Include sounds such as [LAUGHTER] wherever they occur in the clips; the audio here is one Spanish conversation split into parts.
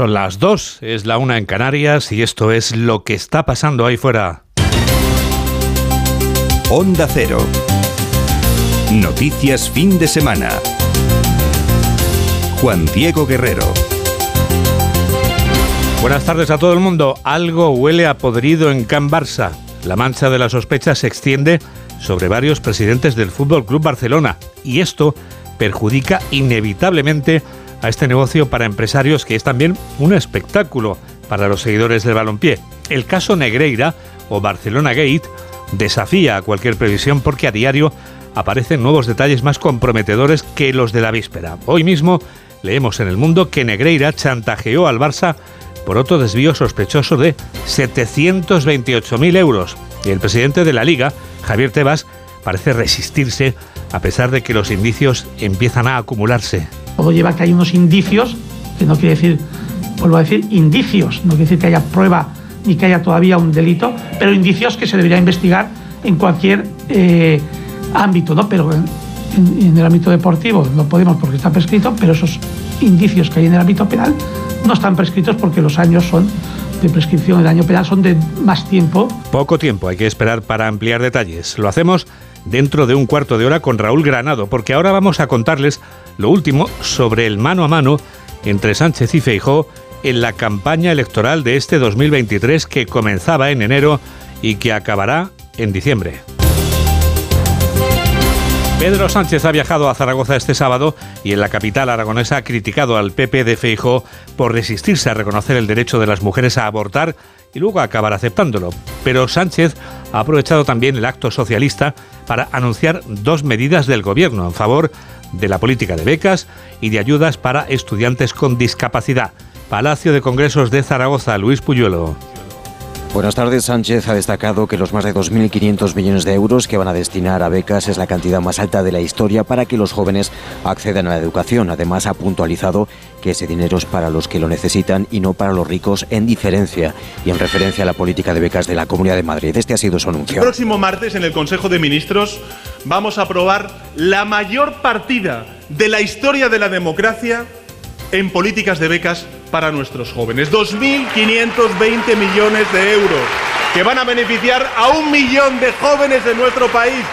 Son las dos, es la una en Canarias y esto es lo que está pasando ahí fuera. Onda Cero. Noticias fin de semana. Juan Diego Guerrero. Buenas tardes a todo el mundo. Algo huele a podrido en Can Barça. La mancha de la sospecha se extiende sobre varios presidentes del Fútbol Club Barcelona y esto perjudica inevitablemente a este negocio para empresarios que es también un espectáculo para los seguidores del balompié. El caso Negreira o Barcelona Gate desafía a cualquier previsión porque a diario aparecen nuevos detalles más comprometedores que los de la víspera. Hoy mismo leemos en el mundo que Negreira chantajeó al Barça por otro desvío sospechoso de 728.000 euros. Y el presidente de la liga, Javier Tebas, parece resistirse a pesar de que los indicios empiezan a acumularse. Todo lleva a que hay unos indicios, que no quiere decir, vuelvo a decir, indicios, no quiere decir que haya prueba ni que haya todavía un delito, pero indicios que se debería investigar en cualquier eh, ámbito, ¿no? Pero en, el ámbito deportivo no podemos porque está prescrito, pero esos indicios que hay en el ámbito penal no están prescritos porque los años son de prescripción del año penal son de más tiempo. Poco tiempo hay que esperar para ampliar detalles. Lo hacemos dentro de un cuarto de hora con Raúl Granado, porque ahora vamos a contarles lo último sobre el mano a mano entre Sánchez y Feijó en la campaña electoral de este 2023 que comenzaba en enero y que acabará en diciembre. Pedro Sánchez ha viajado a Zaragoza este sábado y en la capital aragonesa ha criticado al PP de Feijó por resistirse a reconocer el derecho de las mujeres a abortar y luego acabar aceptándolo. Pero Sánchez ha aprovechado también el acto socialista para anunciar dos medidas del gobierno en favor de la política de becas y de ayudas para estudiantes con discapacidad. Palacio de Congresos de Zaragoza, Luis Puyuelo. Buenas tardes. Sánchez ha destacado que los más de 2.500 millones de euros que van a destinar a becas es la cantidad más alta de la historia para que los jóvenes accedan a la educación. Además, ha puntualizado que ese dinero es para los que lo necesitan y no para los ricos, en diferencia y en referencia a la política de becas de la Comunidad de Madrid. Este ha sido su anuncio. El próximo martes, en el Consejo de Ministros, vamos a aprobar la mayor partida de la historia de la democracia en políticas de becas para nuestros jóvenes. 2.520 millones de euros que van a beneficiar a un millón de jóvenes de nuestro país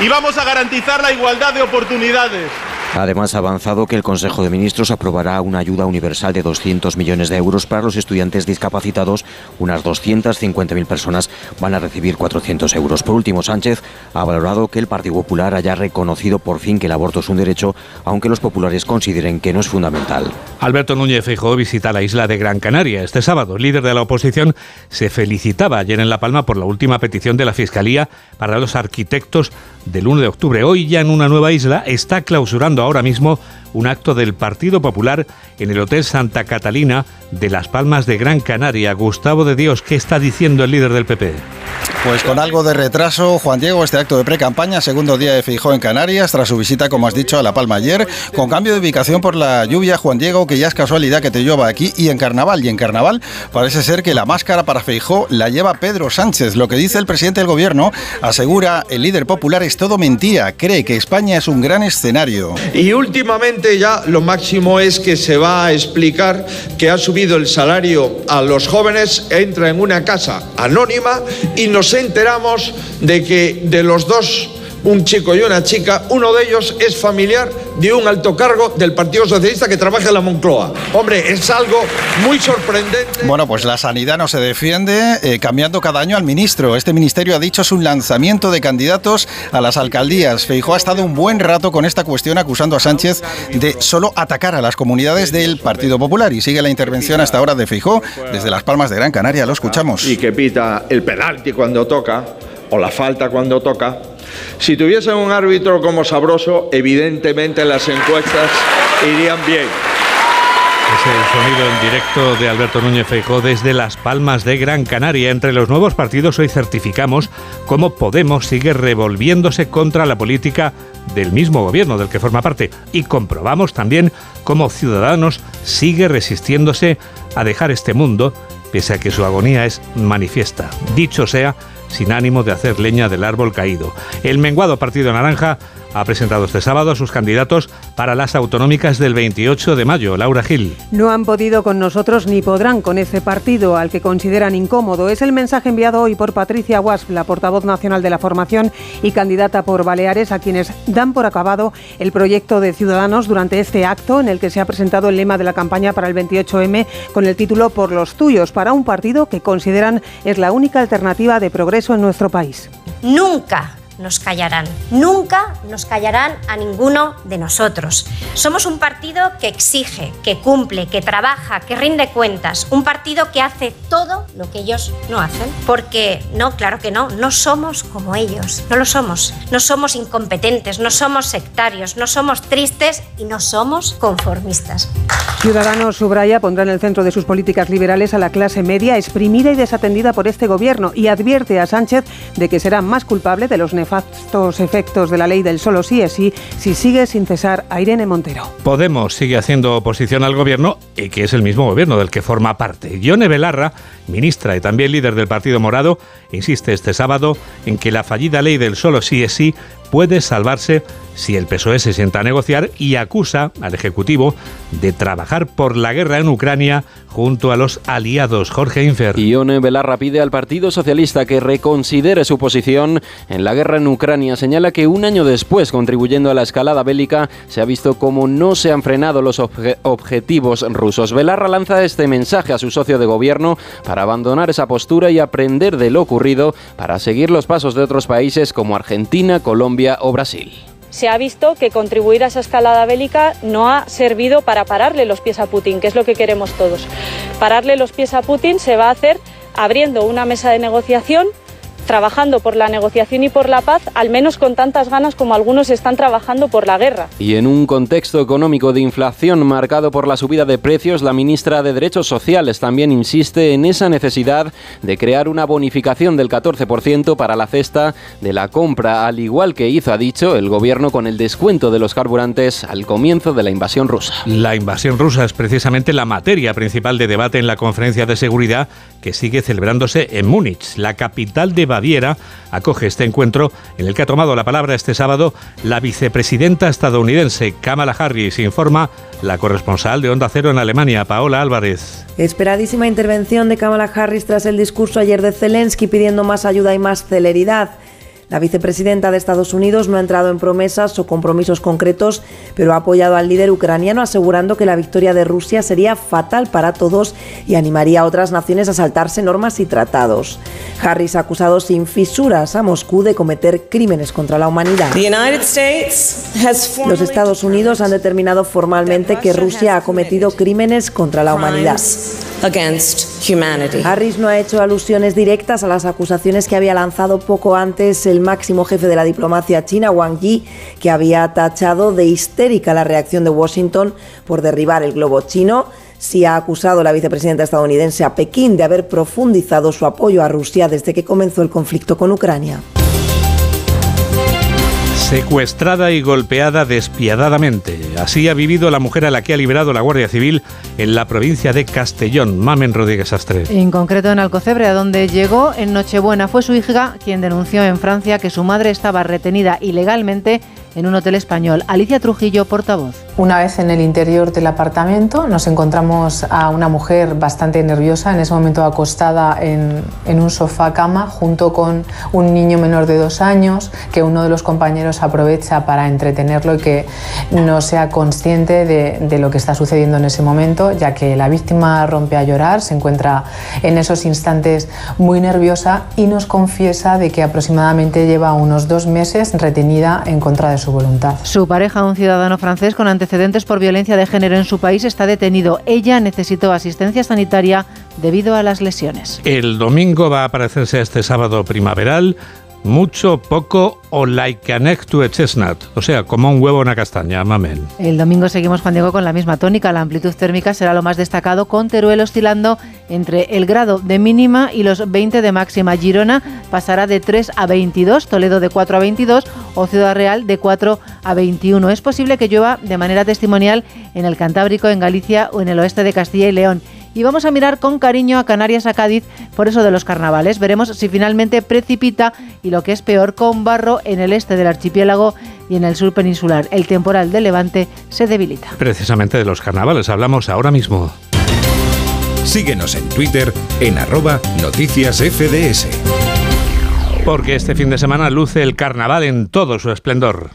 y vamos a garantizar la igualdad de oportunidades. Además, ha avanzado que el Consejo de Ministros aprobará una ayuda universal de 200 millones de euros para los estudiantes discapacitados. Unas 250.000 personas van a recibir 400 euros. Por último, Sánchez ha valorado que el Partido Popular haya reconocido por fin que el aborto es un derecho, aunque los populares consideren que no es fundamental. Alberto Núñez Feijóo visita la isla de Gran Canaria este sábado. El líder de la oposición se felicitaba ayer en La Palma por la última petición de la Fiscalía para los arquitectos del 1 de octubre. Hoy ya en una nueva isla está clausurando ahora mismo un acto del Partido Popular en el Hotel Santa Catalina de Las Palmas de Gran Canaria. Gustavo de Dios, ¿qué está diciendo el líder del PP? Pues con algo de retraso, Juan Diego, este acto de pre-campaña, segundo día de Fijó en Canarias, tras su visita, como has dicho, a La Palma ayer, con cambio de ubicación por la lluvia, Juan Diego, que ya es casualidad que te lleva aquí, y en Carnaval. Y en Carnaval parece ser que la máscara para Feijó la lleva Pedro Sánchez. Lo que dice el presidente del gobierno, asegura el líder popular, es todo mentira. Cree que España es un gran escenario. Y últimamente ya lo máximo es que se va a explicar que ha subido el salario a los jóvenes, entra en una casa anónima y nos enteramos de que de los dos un chico y una chica, uno de ellos es familiar de un alto cargo del Partido Socialista que trabaja en la Moncloa. Hombre, es algo muy sorprendente. Bueno, pues la sanidad no se defiende eh, cambiando cada año al ministro. Este ministerio ha dicho es un lanzamiento de candidatos a las alcaldías. Feijó ha estado un buen rato con esta cuestión acusando a Sánchez de solo atacar a las comunidades del Partido Popular. Y sigue la intervención hasta ahora de Feijó desde Las Palmas de Gran Canaria. Lo escuchamos. Y que pita el penalti cuando toca o la falta cuando toca si tuviesen un árbitro como Sabroso, evidentemente las encuestas irían bien. Es el sonido en directo de Alberto Núñez Feijóo desde Las Palmas de Gran Canaria. Entre los nuevos partidos hoy certificamos cómo Podemos sigue revolviéndose contra la política del mismo gobierno del que forma parte y comprobamos también cómo Ciudadanos sigue resistiéndose a dejar este mundo pese a que su agonía es manifiesta. Dicho sea, sin ánimo de hacer leña del árbol caído. El menguado Partido Naranja ha presentado este sábado a sus candidatos para las autonómicas del 28 de mayo. Laura Gil. No han podido con nosotros ni podrán con ese partido al que consideran incómodo. Es el mensaje enviado hoy por Patricia Wasp, la portavoz nacional de la formación y candidata por Baleares, a quienes dan por acabado el proyecto de Ciudadanos durante este acto en el que se ha presentado el lema de la campaña para el 28M con el título Por los tuyos, para un partido que consideran es la única alternativa de progreso en nuestro país. Nunca nos callarán. Nunca nos callarán a ninguno de nosotros. Somos un partido que exige, que cumple, que trabaja, que rinde cuentas. Un partido que hace todo lo que ellos no hacen. Porque no, claro que no, no somos como ellos. No lo somos. No somos incompetentes, no somos sectarios, no somos tristes y no somos conformistas. Ciudadanos subraya pondrá en el centro de sus políticas liberales a la clase media exprimida y desatendida por este gobierno y advierte a Sánchez de que será más culpable de los nefastos efectos de la ley del solo sí es sí si sigue sin cesar a Irene Montero. Podemos sigue haciendo oposición al gobierno y que es el mismo gobierno del que forma parte. Yone Belarra, ministra y también líder del Partido Morado, insiste este sábado en que la fallida ley del solo sí es sí puede salvarse si el PSOE se sienta a negociar y acusa al Ejecutivo de trabajar por la guerra en Ucrania junto a los aliados. Jorge Infer. Ione Belarra pide al Partido Socialista que reconsidere su posición en la guerra en Ucrania. Señala que un año después, contribuyendo a la escalada bélica, se ha visto como no se han frenado los objetivos rusos. Belarra lanza este mensaje a su socio de gobierno para abandonar esa postura y aprender de lo ocurrido para seguir los pasos de otros países como Argentina, Colombia o Brasil se ha visto que contribuir a esa escalada bélica no ha servido para pararle los pies a Putin, que es lo que queremos todos. Pararle los pies a Putin se va a hacer abriendo una mesa de negociación trabajando por la negociación y por la paz, al menos con tantas ganas como algunos están trabajando por la guerra. Y en un contexto económico de inflación marcado por la subida de precios, la ministra de Derechos Sociales también insiste en esa necesidad de crear una bonificación del 14% para la cesta de la compra, al igual que hizo, ha dicho, el gobierno con el descuento de los carburantes al comienzo de la invasión rusa. La invasión rusa es precisamente la materia principal de debate en la conferencia de seguridad que sigue celebrándose en Múnich, la capital de Baviera, acoge este encuentro en el que ha tomado la palabra este sábado la vicepresidenta estadounidense Kamala Harris, informa la corresponsal de Onda Cero en Alemania, Paola Álvarez. Esperadísima intervención de Kamala Harris tras el discurso ayer de Zelensky pidiendo más ayuda y más celeridad. La vicepresidenta de Estados Unidos no ha entrado en promesas o compromisos concretos, pero ha apoyado al líder ucraniano asegurando que la victoria de Rusia sería fatal para todos y animaría a otras naciones a saltarse normas y tratados. Harris ha acusado sin fisuras a Moscú de cometer crímenes contra la humanidad. Los Estados Unidos han determinado formalmente que Rusia ha cometido crímenes contra la humanidad. Harris no ha hecho alusiones directas a las acusaciones que había lanzado poco antes el máximo jefe de la diplomacia china, Wang Yi, que había tachado de histérica la reacción de Washington por derribar el globo chino. Sí ha acusado la vicepresidenta estadounidense a Pekín de haber profundizado su apoyo a Rusia desde que comenzó el conflicto con Ucrania. Secuestrada y golpeada despiadadamente. Así ha vivido la mujer a la que ha liberado la Guardia Civil en la provincia de Castellón, Mamen Rodríguez Astre. En concreto en Alcocebre, a donde llegó en Nochebuena. Fue su hija quien denunció en Francia que su madre estaba retenida ilegalmente en un hotel español. Alicia Trujillo, portavoz. Una vez en el interior del apartamento nos encontramos a una mujer bastante nerviosa, en ese momento acostada en, un sofá cama junto con un niño menor de dos años que uno de los compañeros aprovecha para entretenerlo y que no sea consciente de, de lo que está sucediendo en ese momento, ya que la víctima rompe a llorar, se encuentra en esos instantes muy nerviosa y nos confiesa de que aproximadamente lleva unos dos meses retenida en contra de su voluntad. Su pareja, un ciudadano francés con antecedentes por violencia de género en su país, está detenido. Ella necesitó asistencia sanitaria debido a las lesiones. El domingo va a aparecerse este sábado primaveral mucho, poco o like an egg to a chestnut, o sea, como un huevo o una castaña, mamel. El domingo seguimos, Juan Diego, con la misma tónica. La amplitud térmica será lo más destacado, con Teruel oscilando entre el grado de mínima y los 20 de máxima. Girona pasará de 3 a 22, Toledo de 4 a 22 o Ciudad Real de 4 a 21. Es posible que llueva de manera testimonial en el Cantábrico, en Galicia o en el oeste de Castilla y León y vamos a mirar con cariño a Canarias, a Cádiz, por eso de los carnavales. Veremos si finalmente precipita y lo que es peor, con barro en el este del archipiélago y en el sur peninsular. El temporal de Levante se debilita. Precisamente de los carnavales hablamos ahora mismo. Síguenos en Twitter en arroba noticias FDS. Porque este fin de semana luce el carnaval en todo su esplendor.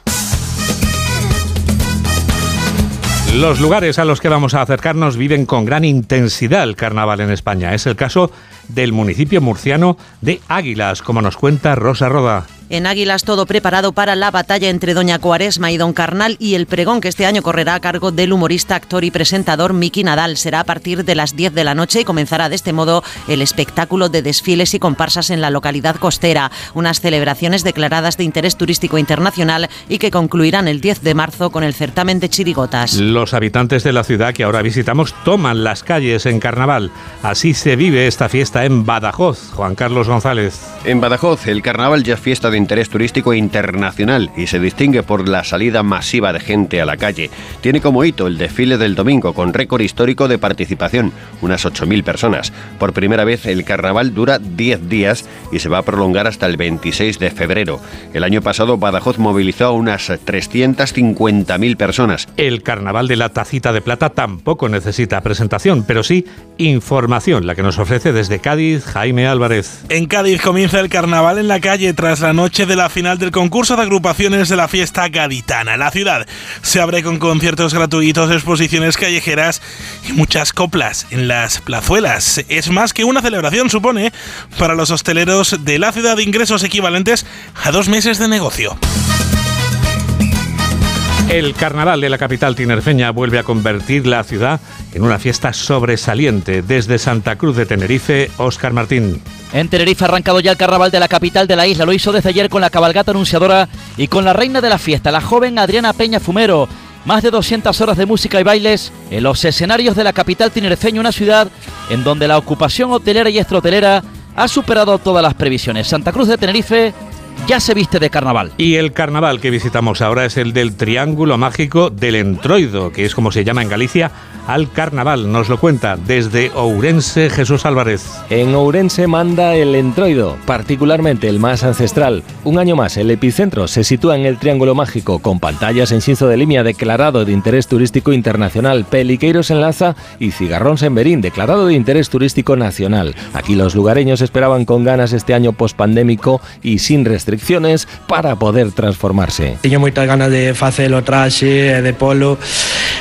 Los lugares a los que vamos a acercarnos viven con gran intensidad el carnaval en España. Es el caso del municipio murciano de Águilas, como nos cuenta Rosa Roda. En Águilas todo preparado para la batalla entre Doña Cuaresma y Don Carnal y el pregón que este año correrá a cargo del humorista, actor y presentador Miki Nadal. Será a partir de las 10 de la noche y comenzará de este modo el espectáculo de desfiles y comparsas en la localidad costera. Unas celebraciones declaradas de interés turístico internacional y que concluirán el 10 de marzo con el certamen de chirigotas. Los habitantes de la ciudad que ahora visitamos toman las calles en carnaval. Así se vive esta fiesta en Badajoz. Juan Carlos González. En Badajoz el carnaval ya es fiesta de interés turístico internacional y se distingue por la salida masiva de gente a la calle. Tiene como hito el desfile del domingo con récord histórico de participación, unas 8.000 personas. Por primera vez el carnaval dura 10 días y se va a prolongar hasta el 26 de febrero. El año pasado Badajoz movilizó a unas 350.000 personas. El carnaval de la tacita de plata tampoco necesita presentación, pero sí información, la que nos ofrece desde Cádiz Jaime Álvarez. En Cádiz comienza el carnaval en la calle tras la noche de la final del concurso de agrupaciones de la fiesta gaditana. La ciudad se abre con conciertos gratuitos, exposiciones callejeras y muchas coplas en las plazuelas. Es más que una celebración, supone, para los hosteleros de la ciudad ingresos equivalentes a dos meses de negocio. El carnaval de la capital tinerfeña vuelve a convertir la ciudad en una fiesta sobresaliente. Desde Santa Cruz de Tenerife, Óscar Martín. En Tenerife arrancado ya el carnaval de la capital de la isla. Lo hizo desde ayer con la cabalgata anunciadora y con la reina de la fiesta, la joven Adriana Peña Fumero. Más de 200 horas de música y bailes en los escenarios de la capital tinerfeña, una ciudad en donde la ocupación hotelera y extrahotelera ha superado todas las previsiones. Santa Cruz de Tenerife ya se viste de carnaval. Y el carnaval que visitamos ahora es el del Triángulo Mágico del Entroido, que es como se llama en Galicia, al carnaval. Nos lo cuenta desde Ourense Jesús Álvarez. En Ourense manda el Entroido, particularmente el más ancestral. Un año más, el epicentro se sitúa en el Triángulo Mágico, con pantallas en cinzo de línea declarado de interés turístico internacional, Peliqueiros en Laza y Cigarrón Semberín, declarado de interés turístico nacional. Aquí los lugareños esperaban con ganas este año pospandémico y sin restricciones restricciones para poder transformarse. Tiño moitas ganas de facer o traxe de polo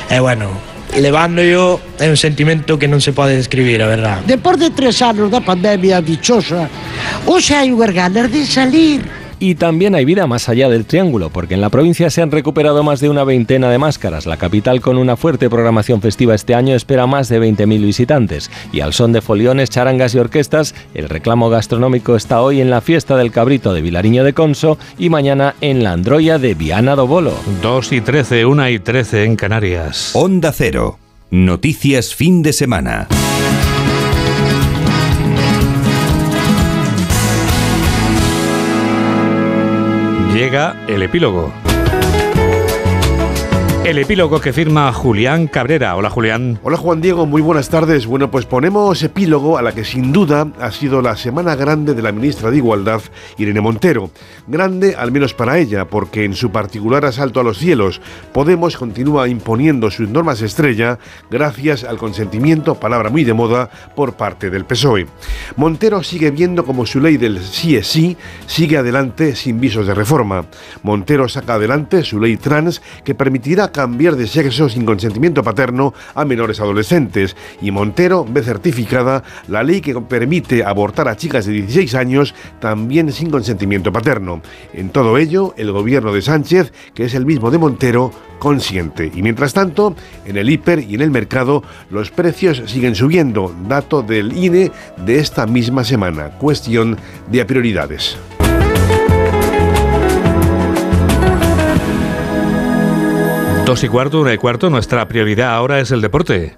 e bueno, levando yo é un sentimento que non se pode describir, a verdad. Depois de tres anos da pandemia dichosa, hoxe hai unhas ganas de salir Y también hay vida más allá del triángulo, porque en la provincia se han recuperado más de una veintena de máscaras. La capital, con una fuerte programación festiva este año, espera más de 20.000 visitantes. Y al son de foliones, charangas y orquestas, el reclamo gastronómico está hoy en la fiesta del cabrito de Vilariño de Conso y mañana en la Androya de Viana do Bolo. 2 y 13, 1 y 13 en Canarias. Onda Cero. Noticias fin de semana. Llega el epílogo. El epílogo que firma Julián Cabrera. Hola Julián. Hola Juan Diego, muy buenas tardes. Bueno, pues ponemos epílogo a la que sin duda ha sido la semana grande de la ministra de Igualdad, Irene Montero. Grande al menos para ella, porque en su particular asalto a los cielos, Podemos continúa imponiendo sus normas estrella gracias al consentimiento, palabra muy de moda, por parte del PSOE. Montero sigue viendo como su ley del sí es sí sigue adelante sin visos de reforma. Montero saca adelante su ley trans que permitirá cambiar de sexo sin consentimiento paterno a menores adolescentes y Montero ve certificada la ley que permite abortar a chicas de 16 años también sin consentimiento paterno. En todo ello, el gobierno de Sánchez, que es el mismo de Montero, consiente. Y mientras tanto, en el hiper y en el mercado, los precios siguen subiendo, dato del INE de esta misma semana. Cuestión de prioridades. Dos y cuarto, una y cuarto, nuestra prioridad ahora es el deporte.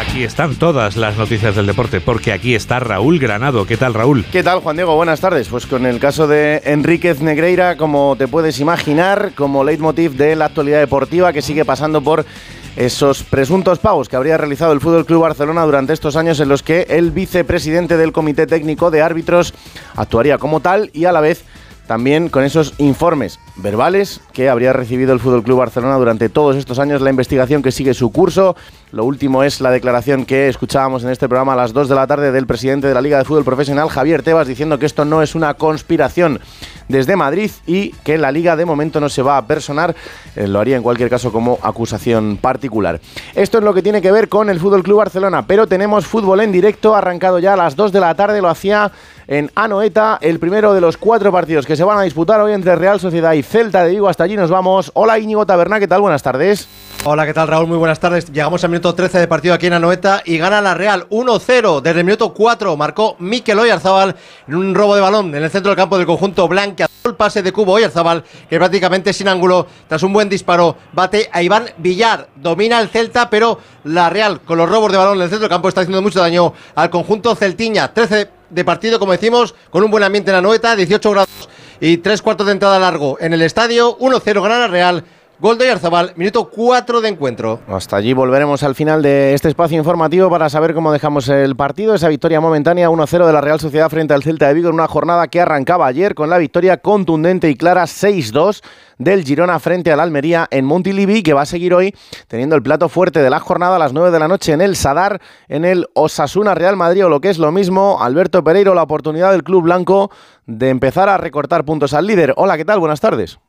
Aquí están todas las noticias del deporte, porque aquí está Raúl Granado. ¿Qué tal, Raúl? ¿Qué tal, Juan Diego? Buenas tardes. Pues con el caso de Enríquez Negreira, como te puedes imaginar, como leitmotiv de la actualidad deportiva que sigue pasando por esos presuntos pagos que habría realizado el Fútbol Club Barcelona durante estos años en los que el vicepresidente del Comité Técnico de Árbitros actuaría como tal y a la vez también con esos informes verbales que habría recibido el Fútbol Club Barcelona durante todos estos años, la investigación que sigue su curso. Lo último es la declaración que escuchábamos en este programa a las 2 de la tarde del presidente de la Liga de Fútbol Profesional, Javier Tebas, diciendo que esto no es una conspiración desde Madrid y que la Liga de momento no se va a personar, eh, lo haría en cualquier caso como acusación particular. Esto es lo que tiene que ver con el Fútbol Club Barcelona, pero tenemos fútbol en directo, arrancado ya a las 2 de la tarde, lo hacía en Anoeta, el primero de los cuatro partidos que se van a disputar hoy entre Real Sociedad y Celta de Vigo. Hasta allí nos vamos. Hola Íñigo Taberna, ¿qué tal? Buenas tardes. Hola, ¿qué tal Raúl? Muy buenas tardes. Llegamos al minuto 13 de partido aquí en Anoeta y gana la Real 1-0. Desde el minuto 4 marcó Mikel Oyarzabal en un robo de balón en el centro del campo del conjunto blanca. El pase de Cubo Oyarzabal, que prácticamente sin ángulo, tras un buen disparo, bate a Iván Villar. Domina el Celta, pero la Real, con los robos de balón en el centro del campo, está haciendo mucho daño al conjunto celtiña. 13 de partido, como decimos, con un buen ambiente en Anoeta, 18 grados y 3 cuartos de entrada largo en el estadio. 1-0 gana la Real. Gol de Arzabal, minuto 4 de encuentro. Hasta allí volveremos al final de este espacio informativo para saber cómo dejamos el partido. Esa victoria momentánea 1-0 de la Real Sociedad frente al Celta de Vigo en una jornada que arrancaba ayer con la victoria contundente y clara 6-2 del Girona frente al Almería en Montilivi, que va a seguir hoy teniendo el plato fuerte de la jornada a las 9 de la noche en el Sadar, en el Osasuna Real Madrid, o lo que es lo mismo, Alberto Pereiro, la oportunidad del Club Blanco de empezar a recortar puntos al líder. Hola, ¿qué tal? Buenas tardes.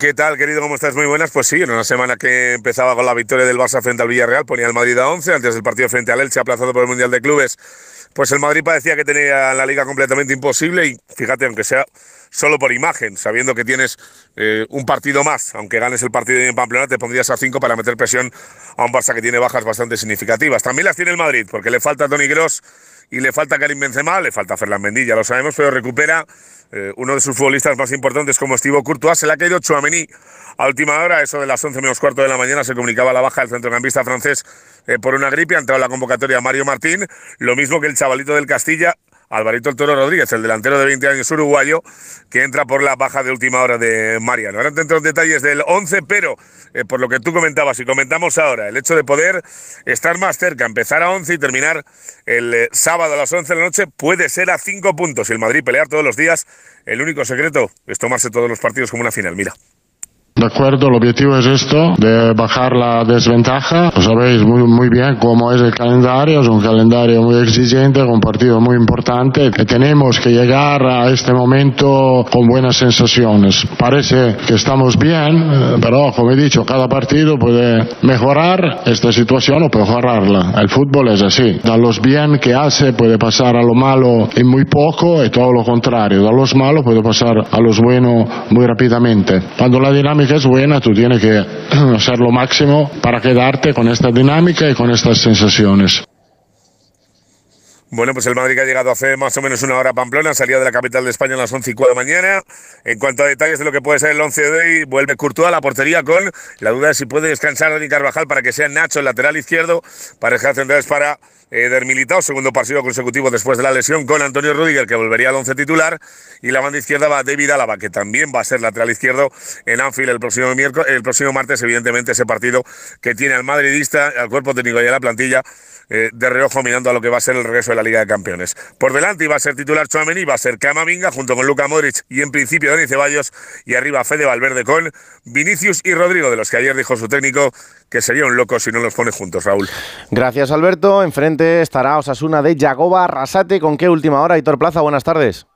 ¿Qué tal, querido? ¿Cómo estás? Muy buenas. Pues sí, en una semana que empezaba con la victoria del Barça frente al Villarreal, ponía el Madrid a 11, antes del partido frente al Elche, aplazado por el Mundial de Clubes. Pues el Madrid parecía que tenía la liga completamente imposible y fíjate, aunque sea solo por imagen, sabiendo que tienes eh, un partido más, aunque ganes el partido en Pamplona, te pondrías a 5 para meter presión a un Barça que tiene bajas bastante significativas. También las tiene el Madrid, porque le falta Tony Gross y le falta Karim Benzema, le falta Ferland Mendy, ya lo sabemos, pero recupera eh, uno de sus futbolistas más importantes como Estivo Courtois, se le ha caído Chouameni a última hora, eso de las 11 menos cuarto de la mañana, se comunicaba la baja del centrocampista francés eh, por una gripe, ha entrado en la convocatoria Mario Martín, lo mismo que el chavalito del Castilla, Alvarito el Toro Rodríguez, el delantero de 20 años uruguayo, que entra por la baja de última hora de Mariano. Ahora dentro de detalles del 11, pero eh, por lo que tú comentabas y comentamos ahora, el hecho de poder estar más cerca, empezar a 11 y terminar el eh, sábado a las 11 de la noche, puede ser a 5 puntos. Y el Madrid pelear todos los días, el único secreto es tomarse todos los partidos como una final. Mira. De acuerdo, el objetivo es esto, de bajar la desventaja. Lo sabéis muy, muy bien cómo es el calendario, es un calendario muy exigente, un partido muy importante. Tenemos que llegar a este momento con buenas sensaciones. Parece que estamos bien, eh, pero como he dicho, cada partido puede mejorar esta situación o mejorarla. El fútbol es así. Da los bien que hace puede pasar a lo malo en muy poco y todo lo contrario. Da los malos puede pasar a los buenos muy rápidamente. Cuando la dinámica es buena, tú tienes que [CLEARS THROAT] hacer lo máximo para quedarte con esta dinámica y con estas sensaciones. Bueno, pues el Madrid ha llegado hace más o menos una hora a Pamplona, salía de la capital de España a las 11 y 4 de la mañana. En cuanto a detalles de lo que puede ser el 11 de hoy, vuelve Courtois a la portería con la duda de si puede descansar Dani Carvajal para que sea Nacho el lateral izquierdo, pareja centrales para Eder Militao, segundo partido consecutivo después de la lesión con Antonio Rudiger, que volvería al 11 titular, y la banda izquierda va David Álava, que también va a ser lateral izquierdo en Anfield el próximo, miércoles, el próximo martes, evidentemente ese partido que tiene al madridista, al cuerpo técnico y a la plantilla eh, de reojo mirando a lo que va a ser el regreso de la Liga de Campeones. Por delante iba a ser titular Chouameni, va a ser Camavinga junto con Luca Modric y en principio Dani Ceballos y arriba Fede Valverde con Vinicius y Rodrigo, de los que ayer dijo su técnico que sería un loco si no los pone juntos, Raúl. Gracias, Alberto. Enfrente estará Osasuna de Yagoba Rasate. ¿Con qué última hora? Hitor Plaza, buenas tardes.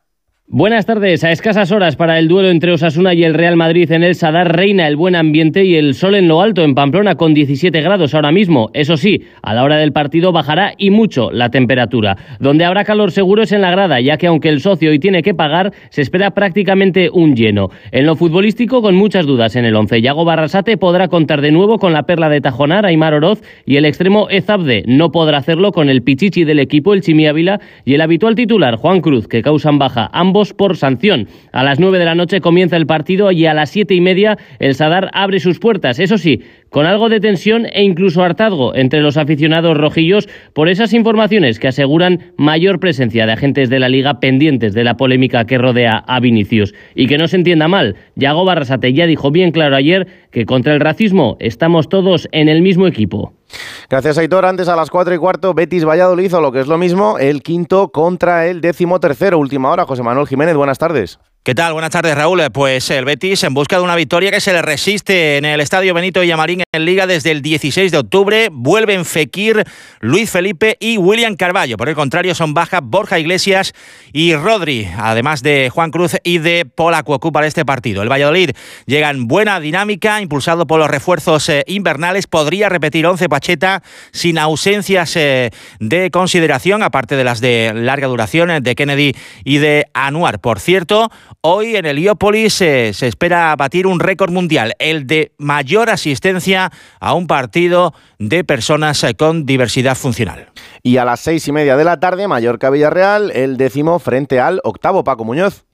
Buenas tardes. A escasas horas para el duelo entre Osasuna y el Real Madrid en el Sadar reina el buen ambiente y el sol en lo alto en Pamplona con 17 grados ahora mismo. Eso sí, a la hora del partido bajará y mucho la temperatura. Donde habrá calor seguro es en la grada, ya que aunque el socio hoy tiene que pagar, se espera prácticamente un lleno. En lo futbolístico con muchas dudas en el 11. Yago Barrasate podrá contar de nuevo con la perla de Tajonar, Aymar Oroz y el extremo Ezabde. No podrá hacerlo con el pichichi del equipo, el Chimi Ávila y el habitual titular Juan Cruz, que causan baja ambos por sanción. A las 9 de la noche comienza el partido y a las siete y media el Sadar abre sus puertas. Eso sí, con algo de tensión e incluso hartazgo entre los aficionados rojillos por esas informaciones que aseguran mayor presencia de agentes de la liga pendientes de la polémica que rodea a Vinicius. Y que no se entienda mal, Yago Barrasate ya dijo bien claro ayer que contra el racismo estamos todos en el mismo equipo. Gracias, Aitor. Antes a las 4 y cuarto, Betis Valladolid hizo lo que es lo mismo, el quinto contra el décimo tercero. Última hora, José Manuel Jiménez, buenas tardes. ¿Qué tal? Buenas tardes, Raúl. Pues el Betis en busca de una victoria que se le resiste en el Estadio Benito Villamarín en Liga desde el 16 de octubre. Vuelven Fekir, Luis Felipe y William Carballo. Por el contrario, son bajas Borja Iglesias y Rodri, además de Juan Cruz y de Pola Cuocu para este partido. El Valladolid llega en buena dinámica, impulsado por los refuerzos eh, invernales. Podría repetir 11 Pacheta sin ausencias eh, de consideración, aparte de las de larga duración eh, de Kennedy y de Anuar. Por cierto, Hoy en Heliópolis eh, se espera batir un récord mundial, el de mayor asistencia a un partido de personas eh, con diversidad funcional. Y a las seis y media de la tarde, Mallorca-Villarreal, el décimo frente al octavo, Paco Muñoz.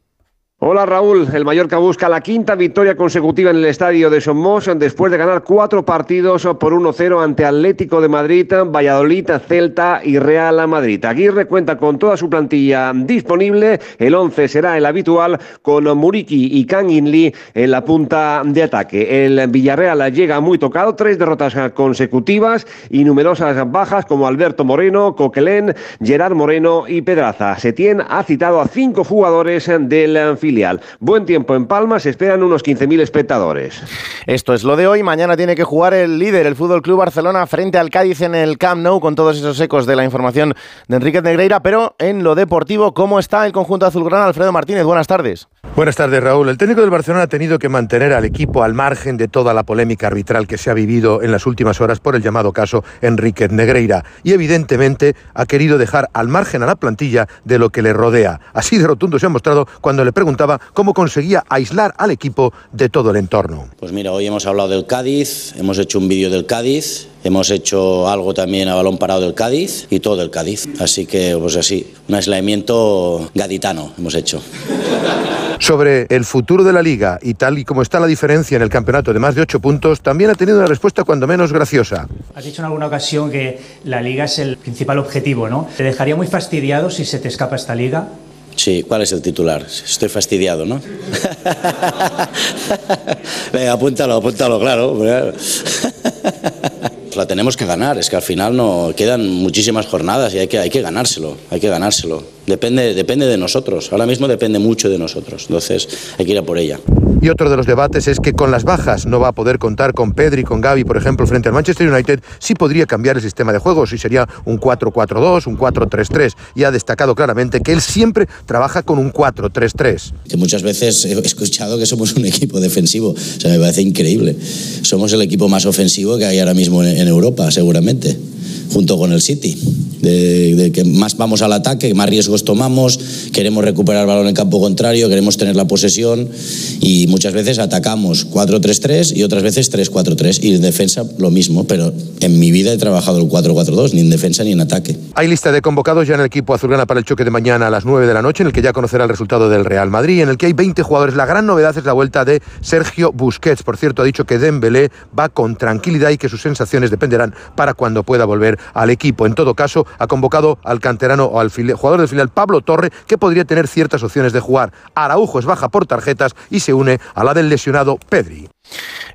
Hola Raúl, el Mallorca busca la quinta victoria consecutiva en el estadio de Somos después de ganar cuatro partidos por 1-0 ante Atlético de Madrid, Valladolid, Celta y Real Madrid. Aguirre cuenta con toda su plantilla disponible, el 11 será el habitual con Muriki y Kang In en la punta de ataque. El Villarreal llega muy tocado, tres derrotas consecutivas y numerosas bajas como Alberto Moreno, Coquelén, Gerard Moreno y Pedraza. Setién ha citado a cinco jugadores del filial. Buen tiempo en Palma, se esperan unos 15.000 espectadores. Esto es lo de hoy. Mañana tiene que jugar el líder, el Fútbol Club Barcelona, frente al Cádiz en el Camp Nou, con todos esos ecos de la información de Enrique Negreira. Pero en lo deportivo, ¿cómo está el conjunto azulgrana? Alfredo Martínez, buenas tardes. Buenas tardes, Raúl. El técnico del Barcelona ha tenido que mantener al equipo al margen de toda la polémica arbitral que se ha vivido en las últimas horas por el llamado caso Enrique Negreira. Y evidentemente ha querido dejar al margen a la plantilla de lo que le rodea. Así de rotundo se ha mostrado cuando le preguntaba cómo conseguía aislar al equipo de todo el entorno. Pues mira, hoy hemos hablado del Cádiz, hemos hecho un vídeo del Cádiz, hemos hecho algo también a balón parado del Cádiz y todo del Cádiz. Así que, pues así, un aislamiento gaditano hemos hecho sobre el futuro de la liga y tal y como está la diferencia en el campeonato de más de ocho puntos, también ha tenido una respuesta cuando menos graciosa. Has dicho en alguna ocasión que la liga es el principal objetivo, ¿no? ¿Te dejaría muy fastidiado si se te escapa esta liga? Sí, ¿cuál es el titular? Estoy fastidiado, ¿no? [LAUGHS] Venga, apúntalo, apúntalo, claro. La [LAUGHS] tenemos que ganar, es que al final no quedan muchísimas jornadas y hay que, hay que ganárselo, hay que ganárselo. Depende, depende de nosotros, ahora mismo depende mucho de nosotros, entonces hay que ir a por ella. Y otro de los debates es que con las bajas no va a poder contar con Pedri, con Gaby, por ejemplo, frente al Manchester United, sí podría cambiar el sistema de juego, si sería un 4-4-2, un 4-3-3. Y ha destacado claramente que él siempre trabaja con un 4-3-3. Que muchas veces he escuchado que somos un equipo defensivo, o sea, me parece increíble. Somos el equipo más ofensivo que hay ahora mismo en Europa, seguramente junto con el City, de, que más vamos al ataque, más riesgos tomamos, queremos recuperar el balón en campo contrario, queremos tener la posesión y muchas veces atacamos 4-3-3 y otras veces 3-4-3 y en defensa lo mismo, pero en mi vida he trabajado el 4-4-2, ni en defensa ni en ataque. Hay lista de convocados ya en el equipo azulgrana para el choque de mañana a las 9 de la noche, en el que ya conocerá el resultado del Real Madrid, en el que hay 20 jugadores. La gran novedad es la vuelta de Sergio Busquets. Por cierto, ha dicho que Dembélé va con tranquilidad y que sus sensaciones dependerán para cuando pueda volver al equipo. En todo caso, ha convocado al canterano o al jugador del filial Pablo Torre, que podría tener ciertas opciones de jugar. Araujo es baja por tarjetas y se une a la del lesionado Pedri.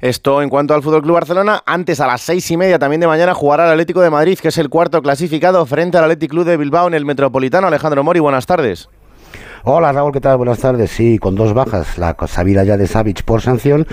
Esto en cuanto al Fútbol Club Barcelona. Antes a las seis y media también de mañana jugará el Atlético de Madrid, que es el cuarto clasificado frente al Atlético Club de Bilbao en el Metropolitano. Alejandro Mori, buenas tardes. Hola Raúl, ¿qué tal? Buenas tardes. Sí, con dos bajas, la sabida ya de Savic por sanción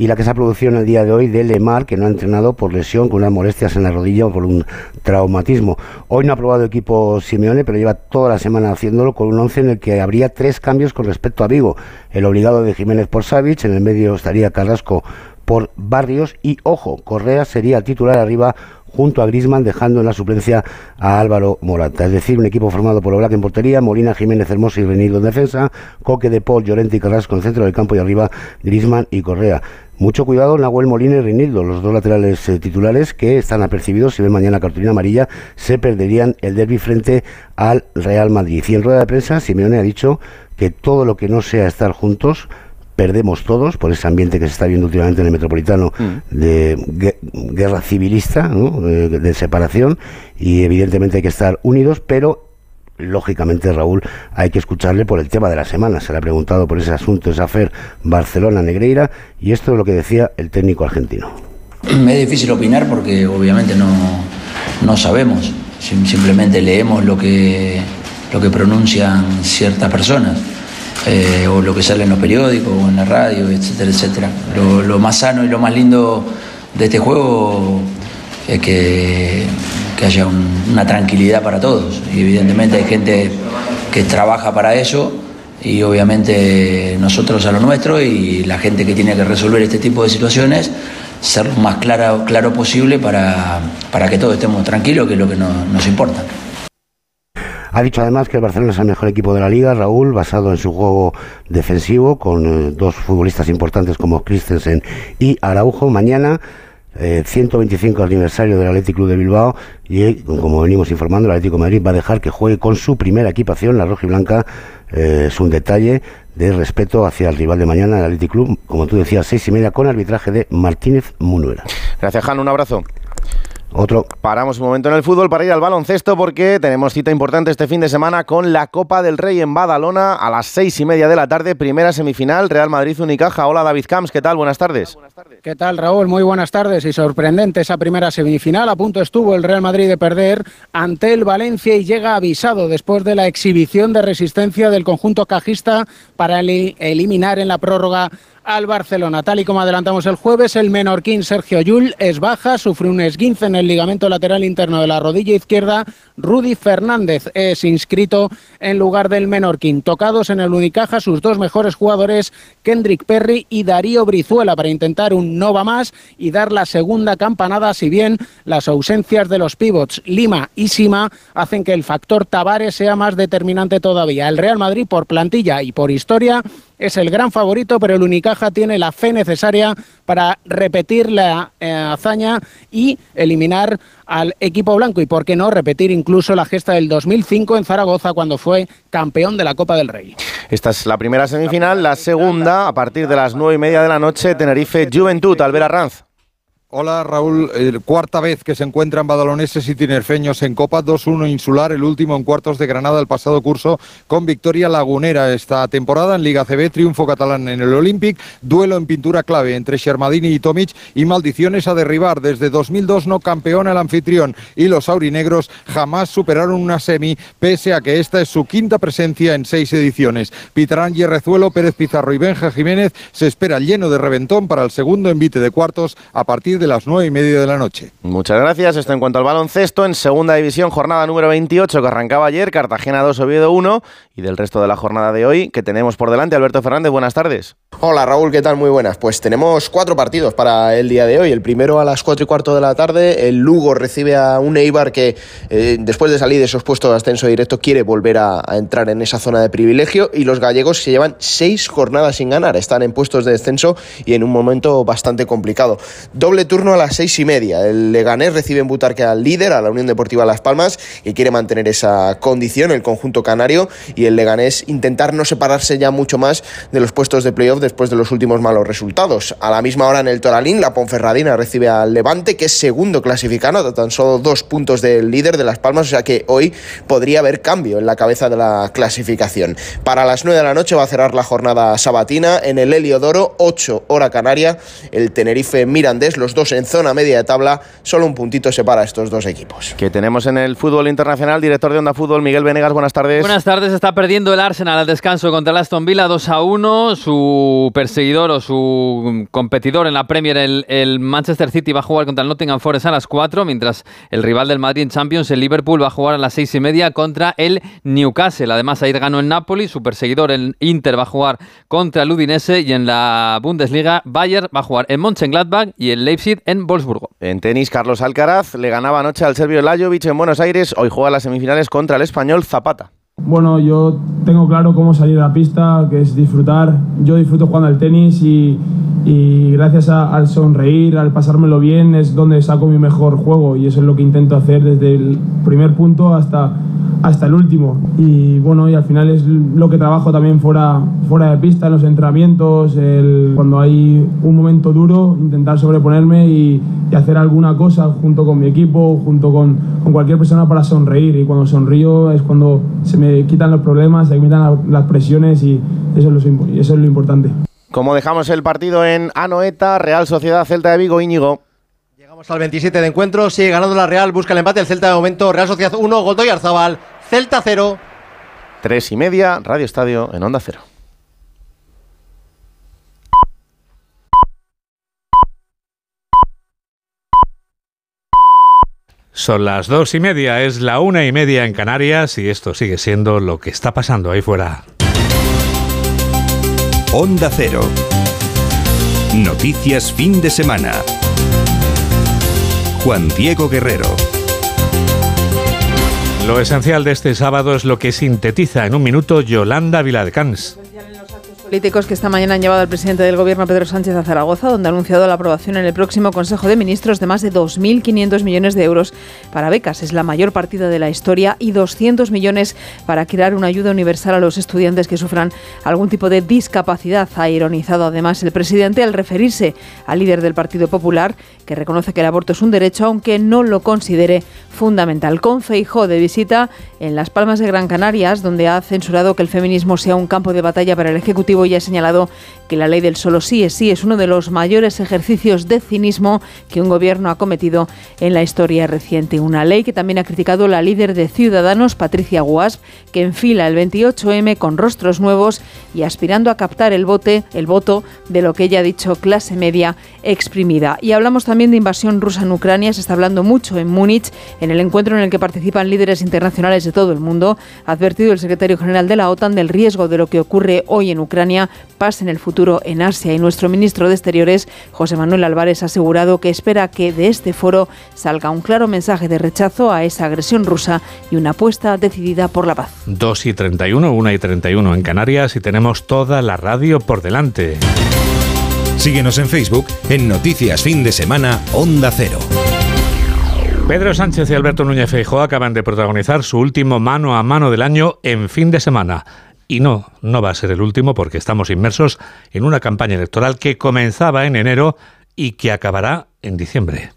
y la que se ha producido en el día de hoy de Lemar, que no ha entrenado por lesión, con unas molestias en la rodilla o por un traumatismo. Hoy no ha probado equipo Simeone, pero lleva toda la semana haciéndolo con un once en el que habría tres cambios con respecto a Vigo. El obligado de Jiménez por Savic, en el medio estaría Carrasco por Barrios y ojo, Correa sería titular arriba junto a Grisman, dejando en la suplencia a Álvaro Morata. Es decir, un equipo formado por Oblak en portería, Molina, Jiménez, Hermoso y Renildo en defensa, Coque de Paul, Llorente y Carrasco en el centro del campo y arriba Grisman y Correa. Mucho cuidado Nahuel Molina y Reinildo, los dos laterales eh, titulares que están apercibidos. Si ven mañana cartulina amarilla, se perderían el derby frente al Real Madrid. Y en rueda de prensa, Simeone ha dicho que todo lo que no sea estar juntos perdemos todos por ese ambiente que se está viendo últimamente en el metropolitano de guerra civilista, de, de separación y evidentemente hay que estar unidos, pero lógicamente Raúl hay que escucharle por el tema de la semana. Se le ha preguntado por ese asunto, esa afer Barcelona-Negreira y esto es lo que decía el técnico argentino. Es difícil opinar porque obviamente no, no sabemos, simplemente leemos lo que, lo que pronuncian ciertas personas. Eh, o lo que sale en los periódicos o en la radio, etcétera, etcétera. Lo, lo más sano y lo más lindo de este juego es que, que haya un- una tranquilidad para todos. Y evidentemente hay gente que trabaja para eso y obviamente nosotros a lo nuestro y la gente que tiene que resolver este tipo de situaciones ser lo más claro, claro posible para, para que todos estemos tranquilos, que es lo que nos- importa. Ha dicho además que el Barcelona es el mejor equipo de la liga, Raúl, basado en su juego defensivo, con eh, dos futbolistas importantes como Christensen y Araujo. Mañana, eh, 125 aniversario del Athletic Club de Bilbao, y eh, como venimos informando, el Atlético Madrid va a dejar que juegue con su primera equipación, la roja y blanca. eh, es un detalle de respeto hacia el rival de mañana, el Athletic Club, como tú decías, seis y media, con arbitraje de Martínez Munuera. Gracias, Jan. Un abrazo. Otro. Paramos un momento en el fútbol para ir al baloncesto porque tenemos cita importante este fin de semana con la Copa del Rey en Badalona a las seis y media de la tarde, primera semifinal, Real Madrid-Unicaja. Hola David Camps, ¿qué tal? Buenas tardes. ¿Qué tal, Raúl? Muy buenas tardes y sorprendente esa primera semifinal. A punto estuvo el Real Madrid de perder ante el Valencia y llega avisado después de la exhibición de resistencia del conjunto cajista para eli- eliminar en la prórroga al Barcelona. Tal y como adelantamos el jueves, el menorquín Sergio Llull es baja, sufre un esguince en el ligamento lateral interno de la rodilla izquierda. Rudy Fernández es inscrito en lugar del menorquín. Tocados en el Unicaja sus dos mejores jugadores, Kendrick Perry y Darío Brizuela, para intentar un no va más y dar la segunda campanada, si bien las ausencias de los pivots Lima y Sima hacen que el factor Tavares sea más determinante todavía. El Real Madrid, por plantilla y por historia, es el gran favorito, pero el Unicaja tiene la fe necesaria para repetir la eh, hazaña y eliminar al equipo blanco. Y por qué no repetir incluso la gesta del 2005 en Zaragoza cuando fue campeón de la Copa del Rey. Esta es la primera semifinal, la segunda a partir de las nueve y media de la noche, Tenerife-Juventud, Albert Arranz. Hola Raúl, Eh, cuarta vez que se encuentran badaloneses y tinerfeños en Copa, 2-1 insular, el último en cuartos de Granada el pasado curso con victoria lagunera esta temporada en Liga CB, triunfo catalán en el Olympic, duelo en pintura clave entre Shermadini y Tomic y maldiciones a derribar. Desde 2002 no campeón el anfitrión y los aurinegros jamás superaron una semi, pese a que esta es su quinta presencia en seis ediciones. Pitarán Yerrezuelo, Pérez Pizarro y Benja Jiménez se espera lleno de reventón para el segundo envite de cuartos a partir de las nueve y media de la noche. Muchas gracias. Esto en cuanto al baloncesto. En segunda división, jornada número 28 que arrancaba ayer, Cartagena 2, Oviedo 1. Y del resto de la jornada de hoy, que tenemos por delante, Alberto Fernández, buenas tardes. Hola Raúl, ¿qué tal? Muy buenas. Pues tenemos cuatro partidos para el día de hoy. El primero a las cuatro y cuarto de la tarde, el Lugo recibe a un Eibar que eh, después de salir de esos puestos de ascenso directo quiere volver a, a entrar en esa zona de privilegio y los gallegos se llevan seis jornadas sin ganar. Están en puestos de descenso y en un momento bastante complicado. Doble turno a las seis y media. El Leganés recibe en Butarque al líder, a la Unión Deportiva Las Palmas, y quiere mantener esa condición, el conjunto canario, y el Leganés intentar no separarse ya mucho más de los puestos de playoff después de los últimos malos resultados. A la misma hora en el Toralín, la Ponferradina recibe al Levante, que es segundo clasificado, tan solo dos puntos del líder de Las Palmas, o sea que hoy podría haber cambio en la cabeza de la clasificación. Para las 9 de la noche va a cerrar la jornada sabatina en el Heliodoro, 8 hora canaria, el Tenerife Mirandés, los dos en zona media de tabla, solo un puntito separa a estos dos equipos. Que tenemos en el fútbol internacional, director de Onda Fútbol, Miguel Venegas, buenas tardes. Buenas tardes, está perdiendo el Arsenal al descanso contra el Aston Villa 2 a 1. Su perseguidor o su competidor en la Premier, el, el Manchester City, va a jugar contra el Nottingham Forest a las 4, mientras el rival del Madrid en Champions, el Liverpool, va a jugar a las 6 y media contra el Newcastle. Además, ayer ganó el Napoli, su perseguidor, el Inter, va a jugar contra el Udinese y en la Bundesliga, Bayern va a jugar en Mönchengladbach y el Leipzig En Wolfsburgo. En tenis, Carlos Alcaraz le ganaba anoche al serbio Lajovic en Buenos Aires. Hoy juega las semifinales contra el español Zapata. Bueno, yo tengo claro cómo salir a la pista, que es disfrutar. Yo disfruto jugando al tenis y, gracias al sonreír, al pasármelo bien, es donde saco mi mejor juego y eso es lo que intento hacer desde el primer punto hasta, hasta el último. Y bueno, y al final es lo que trabajo también fuera, fuera de pista, en los entrenamientos, cuando hay un momento duro, intentar sobreponerme y, y hacer alguna cosa junto con mi equipo, junto con, con cualquier persona para sonreír. Y cuando sonrío es cuando se me quitan los problemas, se quitan la- las presiones y eso es lo, impo- y eso es lo importante. Como dejamos el partido en Anoeta, Real Sociedad Celta de Vigo, Íñigo. Llegamos al 27 de encuentro, sigue ganando la Real, busca el empate, el Celta de momento, Real Sociedad 1, Godoy Arzabal, Celta 0. Tres y media, Radio Estadio en Onda Cero. Son las dos y media, es la una y media en Canarias y esto sigue siendo lo que está pasando ahí fuera. Onda Cero. Noticias fin de semana. Juan Diego Guerrero. Lo esencial de este sábado es lo que sintetiza en un minuto Yolanda Viladcans. Políticos que esta mañana han llevado al presidente del Gobierno, Pedro Sánchez, a Zaragoza, donde ha anunciado la aprobación en el próximo Consejo de Ministros de más de 2.500 millones de euros para becas. Es la mayor partida de la historia y 200 millones para crear una ayuda universal a los estudiantes que sufran algún tipo de discapacidad. Ha ironizado además el presidente al referirse al líder del Partido Popular, que reconoce que el aborto es un derecho, aunque no lo considere fundamental. Con Feijó de visita en Las Palmas de Gran Canarias, donde ha censurado que el feminismo sea un campo de batalla para el Ejecutivo y ha señalado que la ley del solo sí es sí es uno de los mayores ejercicios de cinismo que un gobierno ha cometido en la historia reciente. Una ley que también ha criticado la líder de Ciudadanos, Patricia Guasp, que enfila el 28M con rostros nuevos y aspirando a captar el, bote, el voto de lo que ella ha dicho clase media exprimida. Y hablamos también de invasión rusa en Ucrania. Se está hablando mucho en Múnich, en el encuentro en el que participan líderes internacionales de todo el mundo. Ha advertido el secretario general de la OTAN del riesgo de lo que ocurre hoy en Ucrania pase en el futuro en Asia. Y nuestro ministro de Exteriores, José Manuel Álvarez, ha asegurado que espera que de este foro salga un claro mensaje de rechazo a esa agresión rusa y una apuesta decidida por la paz. 2 y 31, 1 y 31 en Canarias y tenemos toda la radio por delante. Síguenos en Facebook en Noticias Fin de Semana Onda Cero. Pedro Sánchez y Alberto Núñez Feijóo acaban de protagonizar su último mano a mano del año en fin de semana. Y no, no va a ser el último porque estamos inmersos en una campaña electoral que comenzaba en enero y que acabará en diciembre.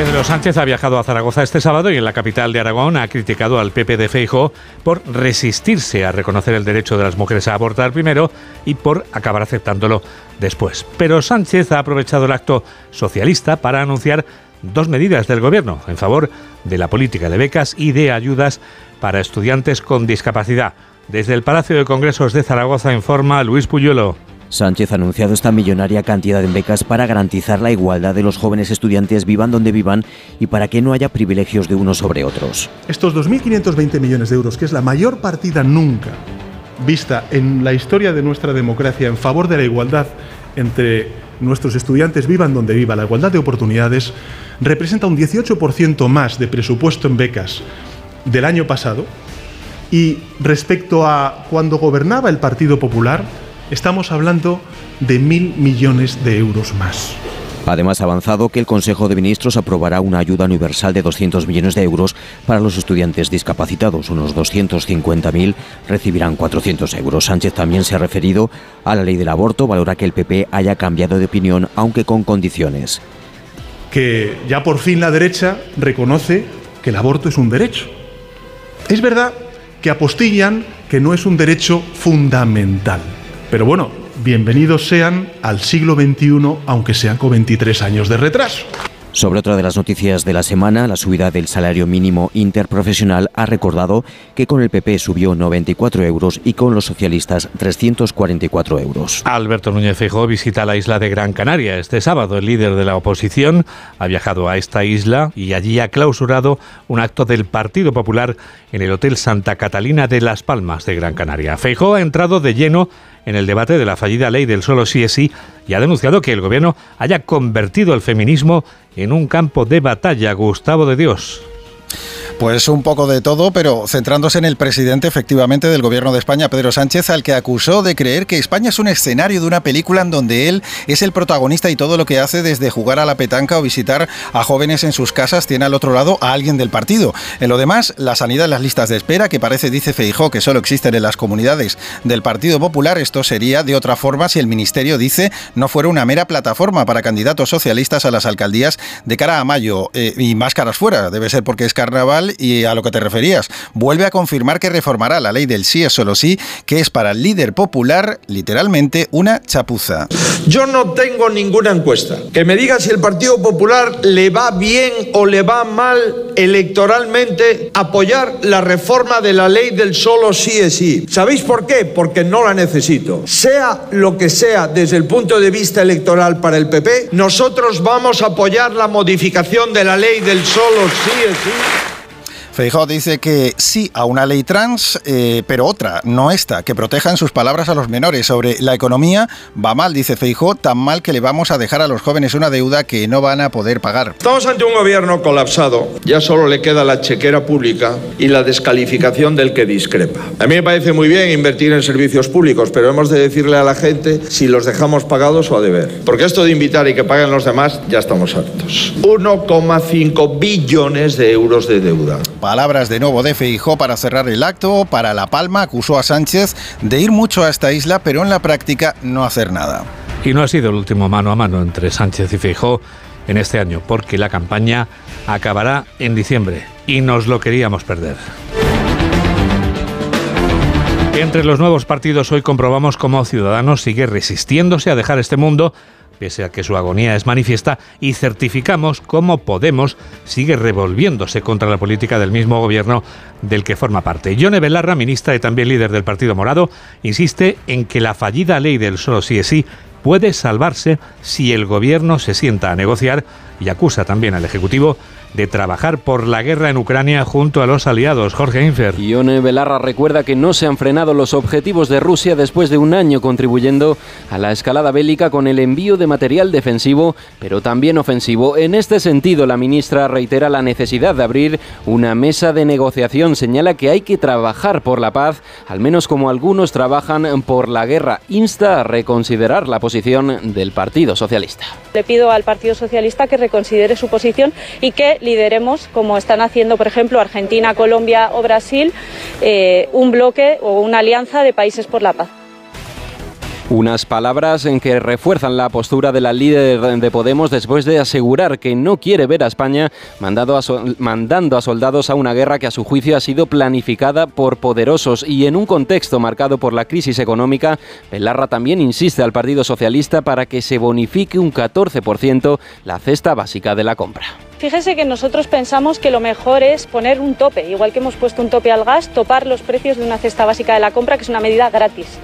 Pedro Sánchez ha viajado a Zaragoza este sábado y en la capital de Aragón ha criticado al PP de Feijóo por resistirse a reconocer el derecho de las mujeres a abortar primero y por acabar aceptándolo después. Pero Sánchez ha aprovechado el acto socialista para anunciar dos medidas del Gobierno en favor de la política de becas y de ayudas para estudiantes con discapacidad. Desde el Palacio de Congresos de Zaragoza informa Luis Puyuelo. Sánchez ha anunciado esta millonaria cantidad en becas para garantizar la igualdad de los jóvenes estudiantes vivan donde vivan y para que no haya privilegios de unos sobre otros. Estos 2.520 millones de euros, que es la mayor partida nunca vista en la historia de nuestra democracia en favor de la igualdad entre nuestros estudiantes vivan donde viva, la igualdad de oportunidades, representa un 18% más de presupuesto en becas del año pasado y respecto a cuando gobernaba el Partido Popular, estamos hablando de mil millones de euros más. Además, ha avanzado que el Consejo de Ministros aprobará una ayuda universal de 200 millones de euros para los estudiantes discapacitados. Unos 250.000 recibirán 400 euros. Sánchez también se ha referido a la ley del aborto. Valora que el PP haya cambiado de opinión, aunque con condiciones. Que ya por fin la derecha reconoce que el aborto es un derecho. Es verdad que apostillan que no es un derecho fundamental. Pero bueno, bienvenidos sean al siglo XXI, aunque sean con 23 años de retraso. Sobre otra de las noticias de la semana, la subida del salario mínimo interprofesional ha recordado que con el PP subió 94 euros y con los socialistas 344 euros. Alberto Núñez Feijóo visita la isla de Gran Canaria este sábado. El líder de la oposición ha viajado a esta isla y allí ha clausurado un acto del Partido Popular en el Hotel Santa Catalina de Las Palmas de Gran Canaria. Feijóo ha entrado de lleno en el debate de la fallida ley del solo sí es sí y ha denunciado que el gobierno haya convertido el feminismo en un campo de batalla. Gustavo de Dios. Pues un poco de todo, pero centrándose en el presidente efectivamente del gobierno de España, Pedro Sánchez, al que acusó de creer que España es un escenario de una película en donde él es el protagonista y todo lo que hace desde jugar a la petanca o visitar a jóvenes en sus casas tiene al otro lado a alguien del partido. En lo demás, la sanidad en las listas de espera, que parece, dice Feijó, que solo existen en las comunidades del Partido Popular, esto sería de otra forma si el Ministerio dice no fuera una mera plataforma para candidatos socialistas a las alcaldías de cara a mayo eh, y máscaras fuera. Debe ser porque es carnaval y a lo que te referías. Vuelve a confirmar que reformará la ley del sí es solo sí, que es para el líder popular literalmente una chapuza. Yo no tengo ninguna encuesta que me diga si el Partido Popular le va bien o le va mal electoralmente apoyar la reforma de la ley del solo sí es sí. ¿Sabéis por qué? Porque no la necesito. Sea lo que sea desde el punto de vista electoral para el PP, nosotros vamos a apoyar la modificación de la ley del solo sí es sí. Feijóo dice que sí a una ley trans, eh, pero otra, no esta, que proteja en sus palabras a los menores. Sobre la economía, va mal, dice Feijóo, tan mal que le vamos a dejar a los jóvenes una deuda que no van a poder pagar. Estamos ante un gobierno colapsado. Ya solo le queda la chequera pública y la descalificación del que discrepa. A mí me parece muy bien invertir en servicios públicos, pero hemos de decirle a la gente si los dejamos pagados o a deber. Porque esto de invitar y que paguen los demás, ya estamos hartos. 1,5 billones de euros de deuda. Palabras de nuevo de Feijó para cerrar el acto. Para La Palma acusó a Sánchez de ir mucho a esta isla, pero en la práctica no hacer nada. Y no ha sido el último mano a mano entre Sánchez y Feijó en este año, porque la campaña acabará en diciembre y nos lo queríamos perder. Entre los nuevos partidos hoy comprobamos cómo Ciudadanos sigue resistiéndose a dejar este mundo pese a que su agonía es manifiesta, y certificamos cómo Podemos sigue revolviéndose contra la política del mismo gobierno del que forma parte. Yone Belarra, ministra y también líder del Partido Morado, insiste en que la fallida ley del solo sí es sí puede salvarse si el gobierno se sienta a negociar y acusa también al Ejecutivo de trabajar por la guerra en Ucrania junto a los aliados. Jorge Infer. Ione Belarra recuerda que no se han frenado los objetivos de Rusia después de un año contribuyendo a la escalada bélica con el envío de material defensivo, pero también ofensivo. En este sentido, la ministra reitera la necesidad de abrir una mesa de negociación. Señala que hay que trabajar por la paz, al menos como algunos trabajan por la guerra. Insta a reconsiderar la posición del Partido Socialista. Le pido al Partido Socialista que reconsidere su posición y que lideremos, como están haciendo, por ejemplo, Argentina, Colombia o Brasil, eh, un bloque o una alianza de países por la paz. Unas palabras en que refuerzan la postura de la líder de Podemos después de asegurar que no quiere ver a España mandando a soldados a una guerra que a su juicio ha sido planificada por poderosos y en un contexto marcado por la crisis económica, Belarra también insiste al Partido Socialista para que se bonifique un 14% la cesta básica de la compra. Fíjese que nosotros pensamos que lo mejor es poner un tope, igual que hemos puesto un tope al gas, topar los precios de una cesta básica de la compra, que es una medida gratis.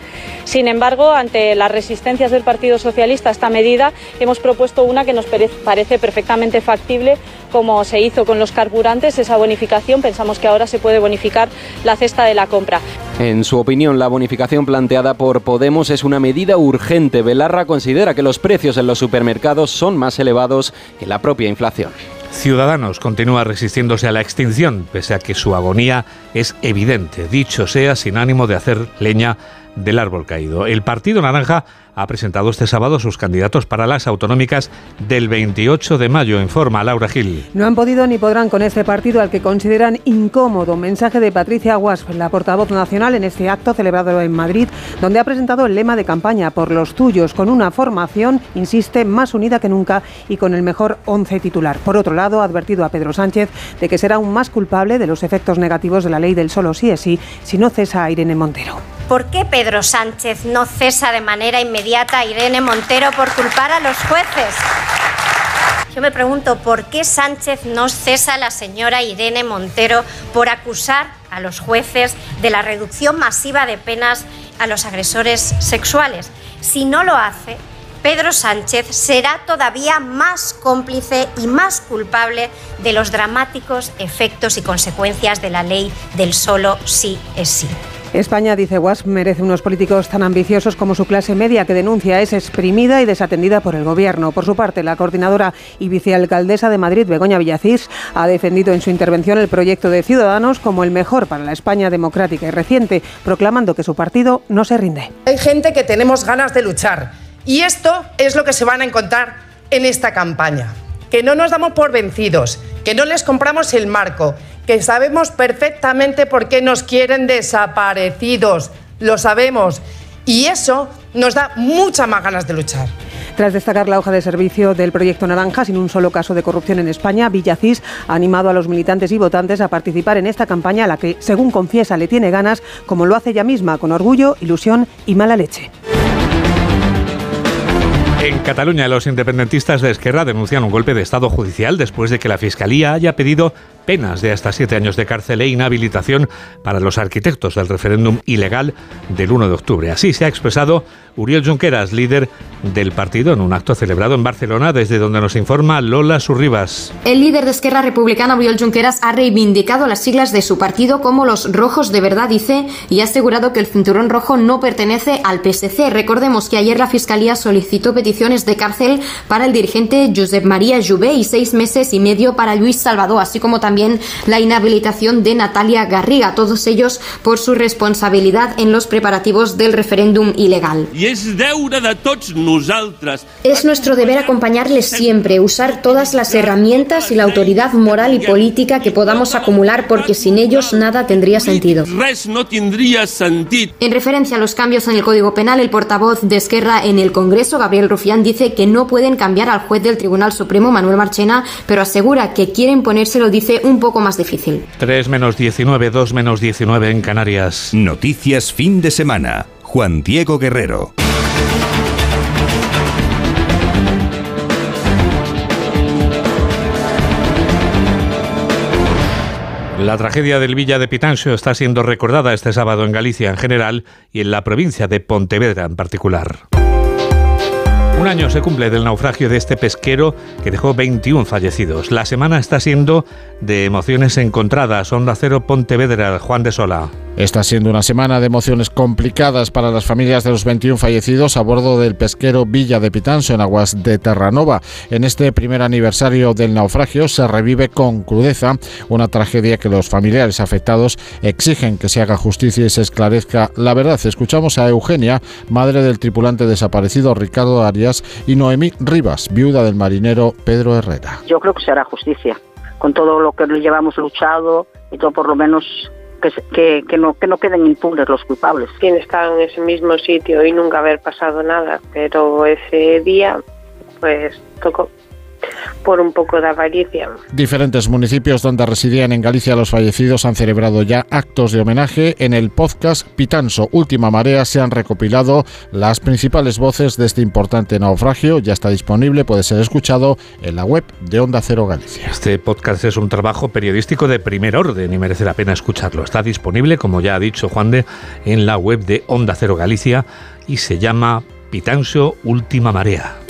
Sin embargo, ante las resistencias del Partido Socialista a esta medida, hemos propuesto una que nos parece perfectamente factible, como se hizo con los carburantes, esa bonificación. Pensamos que ahora se puede bonificar la cesta de la compra. En su opinión, la bonificación planteada por Podemos es una medida urgente. Belarra considera que los precios en los supermercados son más elevados que la propia inflación. Ciudadanos continúa resistiéndose a la extinción, pese a que su agonía es evidente, dicho sea sin ánimo de hacer leña del árbol caído. El Partido Naranja ha presentado este sábado sus candidatos para las autonómicas del 28 de mayo, en forma Laura Gil. No han podido ni podrán con este partido al que consideran incómodo. Mensaje de Patricia Wasp, la portavoz nacional, en este acto celebrado en Madrid, donde ha presentado el lema de campaña por los tuyos, con una formación, insiste, más unida que nunca y con el mejor once titular. Por otro lado, ha advertido a Pedro Sánchez de que será aún más culpable de los efectos negativos de la ley del solo sí es sí si no cesa a Irene Montero. ¿Por qué Pedro Sánchez no cesa de manera inmediata Irene Montero por culpar a los jueces? Yo me pregunto, ¿por qué Sánchez no cesa a la señora Irene Montero por acusar a los jueces de la reducción masiva de penas a los agresores sexuales? Si no lo hace, Pedro Sánchez será todavía más cómplice y más culpable de los dramáticos efectos y consecuencias de la ley del solo sí es sí. España, dice Was, merece unos políticos tan ambiciosos como su clase media, que denuncia es exprimida y desatendida por el gobierno. Por su parte, la coordinadora y vicealcaldesa de Madrid, Begoña Villacís, ha defendido en su intervención el proyecto de Ciudadanos como el mejor para la España democrática y reciente, proclamando que su partido no se rinde. Hay gente que tenemos ganas de luchar y esto es lo que se van a encontrar en esta campaña. Que no nos damos por vencidos, que no les compramos el marco, que sabemos perfectamente por qué nos quieren desaparecidos. Lo sabemos. Y eso nos da muchas más ganas de luchar. Tras destacar la hoja de servicio del proyecto Naranja, sin un solo caso de corrupción en España, Villacís ha animado a los militantes y votantes a participar en esta campaña a la que, según confiesa, le tiene ganas, como lo hace ella misma, con orgullo, ilusión y mala leche. En Cataluña, los independentistas de Esquerra denuncian un golpe de Estado judicial después de que la Fiscalía haya pedido penas de hasta siete años de cárcel e inhabilitación para los arquitectos del referéndum ilegal del 1 de octubre. Así se ha expresado Uriel Junqueras, líder del partido, en un acto celebrado en Barcelona, desde donde nos informa Lola Surribas. El líder de Esquerra Republicana, Uriel Junqueras, ha reivindicado las siglas de su partido como los rojos de verdad, dice, y ha asegurado que el cinturón rojo no pertenece al PSC. Recordemos que ayer la Fiscalía solicitó peticiones de cárcel para el dirigente Josep María Jouvé y seis meses y medio para Luis Salvador, así como también la inhabilitación de Natalia Garriga, todos ellos por su responsabilidad en los preparativos del referéndum ilegal. Es nuestro deber acompañarles siempre, usar todas las herramientas y la autoridad moral y política que podamos acumular porque sin ellos nada tendría sentido. En referencia a los cambios en el Código Penal, el portavoz de Esquerra en el Congreso, Gabriel Rufián, dice que no pueden cambiar al juez del Tribunal Supremo, Manuel Marchena, pero asegura que quieren ponérselo, dice, un poco más difícil. 3 menos 19, 2 menos 19 en Canarias. Noticias fin de semana. Juan Diego Guerrero. La tragedia del Villa de Pitanxo está siendo recordada este sábado en Galicia en general y en la provincia de Pontevedra en particular. Un año se cumple del naufragio de este pesquero que dejó 21 fallecidos. La semana está siendo de emociones encontradas. Onda Cero Pontevedra, Juan de Sola. Está siendo una semana de emociones complicadas para las familias de los 21 fallecidos a bordo del pesquero Villa de Pitanso en aguas de Terranova. En este primer aniversario del naufragio se revive con crudeza una tragedia que los familiares afectados exigen que se haga justicia y se esclarezca la verdad. Escuchamos a Eugenia, madre del tripulante desaparecido Ricardo Arias, y Noemí Rivas, viuda del marinero Pedro Herrera. Yo creo que se hará justicia. Con todo lo que llevamos luchado y todo por lo menos que, que, que, no, que no queden impunes los culpables. Quien está en ese mismo sitio y nunca haber pasado nada, pero ese día pues tocó por un poco de avaricia. Diferentes municipios donde residían en Galicia los fallecidos han celebrado ya actos de homenaje. En el podcast Pitanso Última Marea se han recopilado las principales voces de este importante naufragio. Ya está disponible, puede ser escuchado en la web de Onda Cero Galicia. Este podcast es un trabajo periodístico de primer orden y merece la pena escucharlo. Está disponible, como ya ha dicho Juan de, en la web de Onda Cero Galicia y se llama Pitanso Última Marea.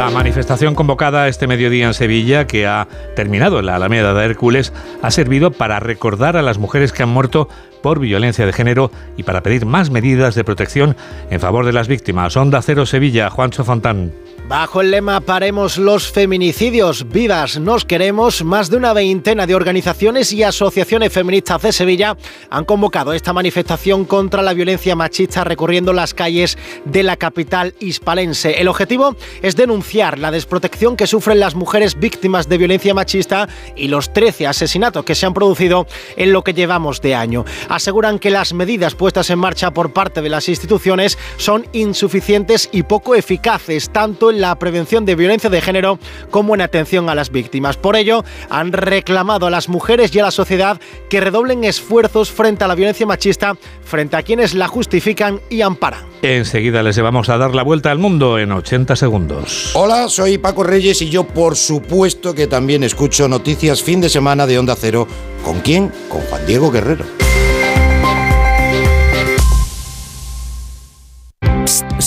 La manifestación convocada este mediodía en Sevilla, que ha terminado en la Alameda de Hércules, ha servido para recordar a las mujeres que han muerto por violencia de género y para pedir más medidas de protección en favor de las víctimas. Onda Cero Sevilla, Juancho Fontán. Bajo el lema Paremos los feminicidios, vivas nos queremos, más de una veintena de organizaciones y asociaciones feministas de Sevilla han convocado esta manifestación contra la violencia machista recorriendo las calles de la capital hispalense. El objetivo es denunciar la desprotección que sufren las mujeres víctimas de violencia machista y los 13 asesinatos que se han producido en lo que llevamos de año. Aseguran que las medidas puestas en marcha por parte de las instituciones son insuficientes y poco eficaces, tanto en la prevención de violencia de género como en atención a las víctimas. Por ello, han reclamado a las mujeres y a la sociedad que redoblen esfuerzos frente a la violencia machista, frente a quienes la justifican y amparan. Enseguida les vamos a dar la vuelta al mundo en 80 segundos. Hola, soy Paco Reyes y yo por supuesto que también escucho noticias fin de semana de Onda Cero. ¿Con quién? Con Juan Diego Guerrero.